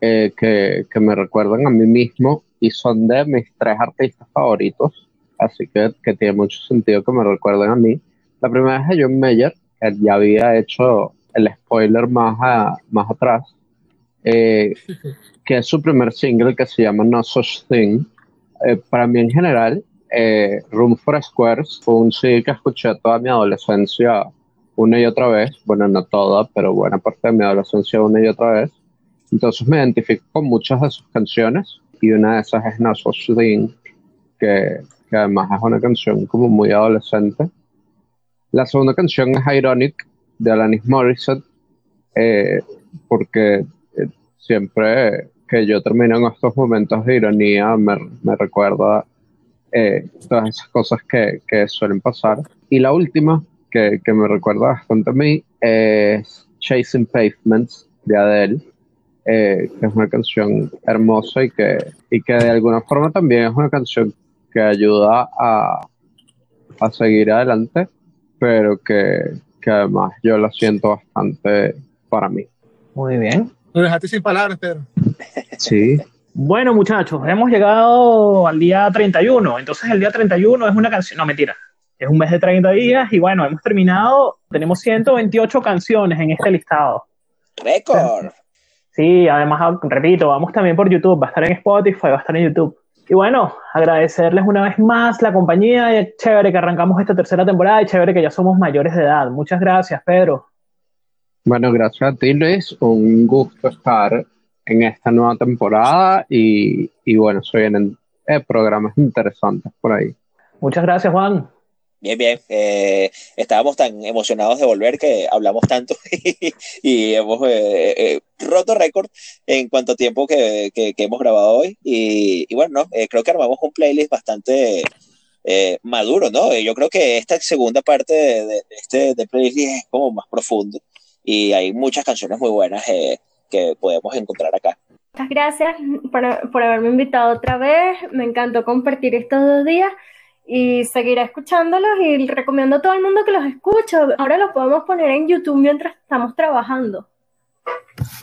eh, que, que me recuerdan a mí mismo y son de mis tres artistas favoritos, así que, que tiene mucho sentido que me recuerden a mí. La primera es de John Mayer, que ya había hecho el spoiler más, más atrás, eh, que es su primer single que se llama No Such Thing. Eh, para mí en general, Room for Squares fue un CD que escuché toda mi adolescencia una y otra vez, bueno, no toda, pero buena parte de mi adolescencia una y otra vez. Entonces me identifico con muchas de sus canciones y una de esas es Thing, que, que además es una canción como muy adolescente la segunda canción es Ironic de Alanis Morissette, eh, porque eh, siempre que yo termino en estos momentos de ironía me, recuerda eh, todas esas cosas que, suelen pasar. Y la última, que, me recuerda bastante a mí, es Chasing Pavements de Adele, que es una canción hermosa y que, y que de alguna forma también es una canción que ayuda a, a seguir adelante pero que, además yo lo siento bastante para mí. Muy bien. Lo dejaste sin palabras, Pedro. Sí. Bueno, muchachos, hemos llegado al día 31. Entonces, el día 31 es una canción. No, mentira. Es un mes de 30 días y bueno, hemos terminado. Tenemos 128 canciones en este listado. ¡Récord! Sí, además, repito, vamos también por YouTube. Va a estar en Spotify, va a estar en YouTube. Y bueno, agradecerles una vez más la compañía. Y chévere que arrancamos esta tercera temporada y chévere que ya somos mayores de edad. Muchas gracias, Pedro. Bueno, gracias a ti, Luis. Un gusto estar en esta nueva temporada y, y bueno, soy en eh, programas interesantes por ahí. Muchas gracias, Juan. Bien, bien. Eh, estábamos tan emocionados de volver que hablamos tanto y, hemos eh, eh, roto récord en cuanto tiempo que, que, hemos grabado hoy. Y, y bueno, creo que armamos un playlist bastante maduro, ¿no? Yo creo que esta segunda parte de, este de playlist es como más profundo y hay muchas canciones muy buenas que podemos encontrar acá. Muchas gracias por, por haberme invitado otra vez. Me encantó compartir estos dos días y seguiré escuchándolos y recomiendo a todo el mundo que los escuche. Ahora los podemos poner en YouTube mientras estamos trabajando.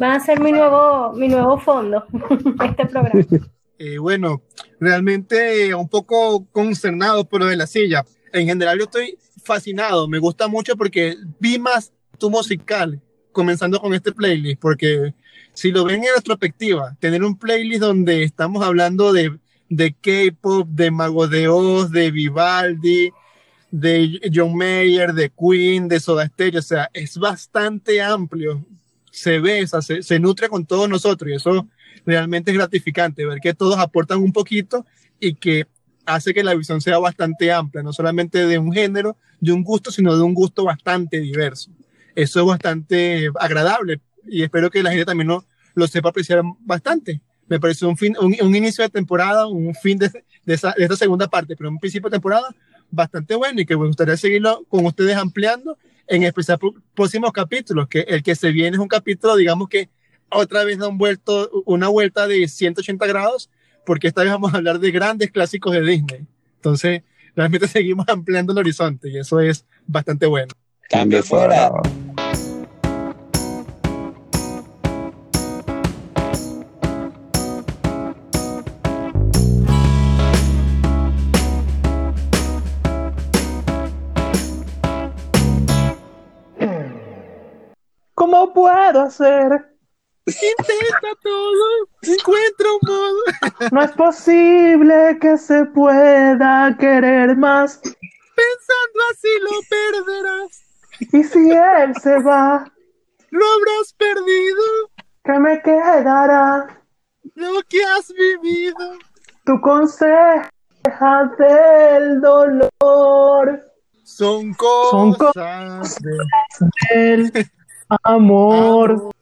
Va a ser mi nuevo, mi nuevo fondo, este programa. Eh, bueno, realmente un poco concernado por lo de la silla. En general yo estoy fascinado, me gusta mucho porque vi más tu musical comenzando con este playlist, porque si lo ven en retrospectiva, tener un playlist donde estamos hablando de de K-pop, de Mago de Oz, de Vivaldi, de John Mayer, de Queen, de Soda Stereo, o sea, es bastante amplio, se ve, se, se, nutre con todos nosotros y eso realmente es gratificante, ver que todos aportan un poquito y que hace que la visión sea bastante amplia, no solamente de un género, de un gusto, sino de un gusto bastante diverso. Eso es bastante agradable y espero que la gente también lo, lo sepa apreciar bastante me pareció un, fin, un, inicio de temporada, un fin de, de, esa, de, esta segunda parte, pero un principio de temporada bastante bueno y que me gustaría seguirlo con ustedes ampliando, en especial próximos capítulos, que el que se viene es un capítulo, digamos que otra vez da un vuelto, una vuelta de 180 grados, porque esta vez vamos a hablar de grandes clásicos de Disney. Entonces, realmente seguimos ampliando el horizonte y eso es bastante bueno. Cambio fuera. Puedo hacer? Intenta todo, encuentra un modo. No es posible que se pueda querer más. Pensando así lo perderás. Y si él se va, lo habrás perdido. ¿Qué me quedará? Lo que has vivido. Tu conseja del dolor. Son cosas, del amor.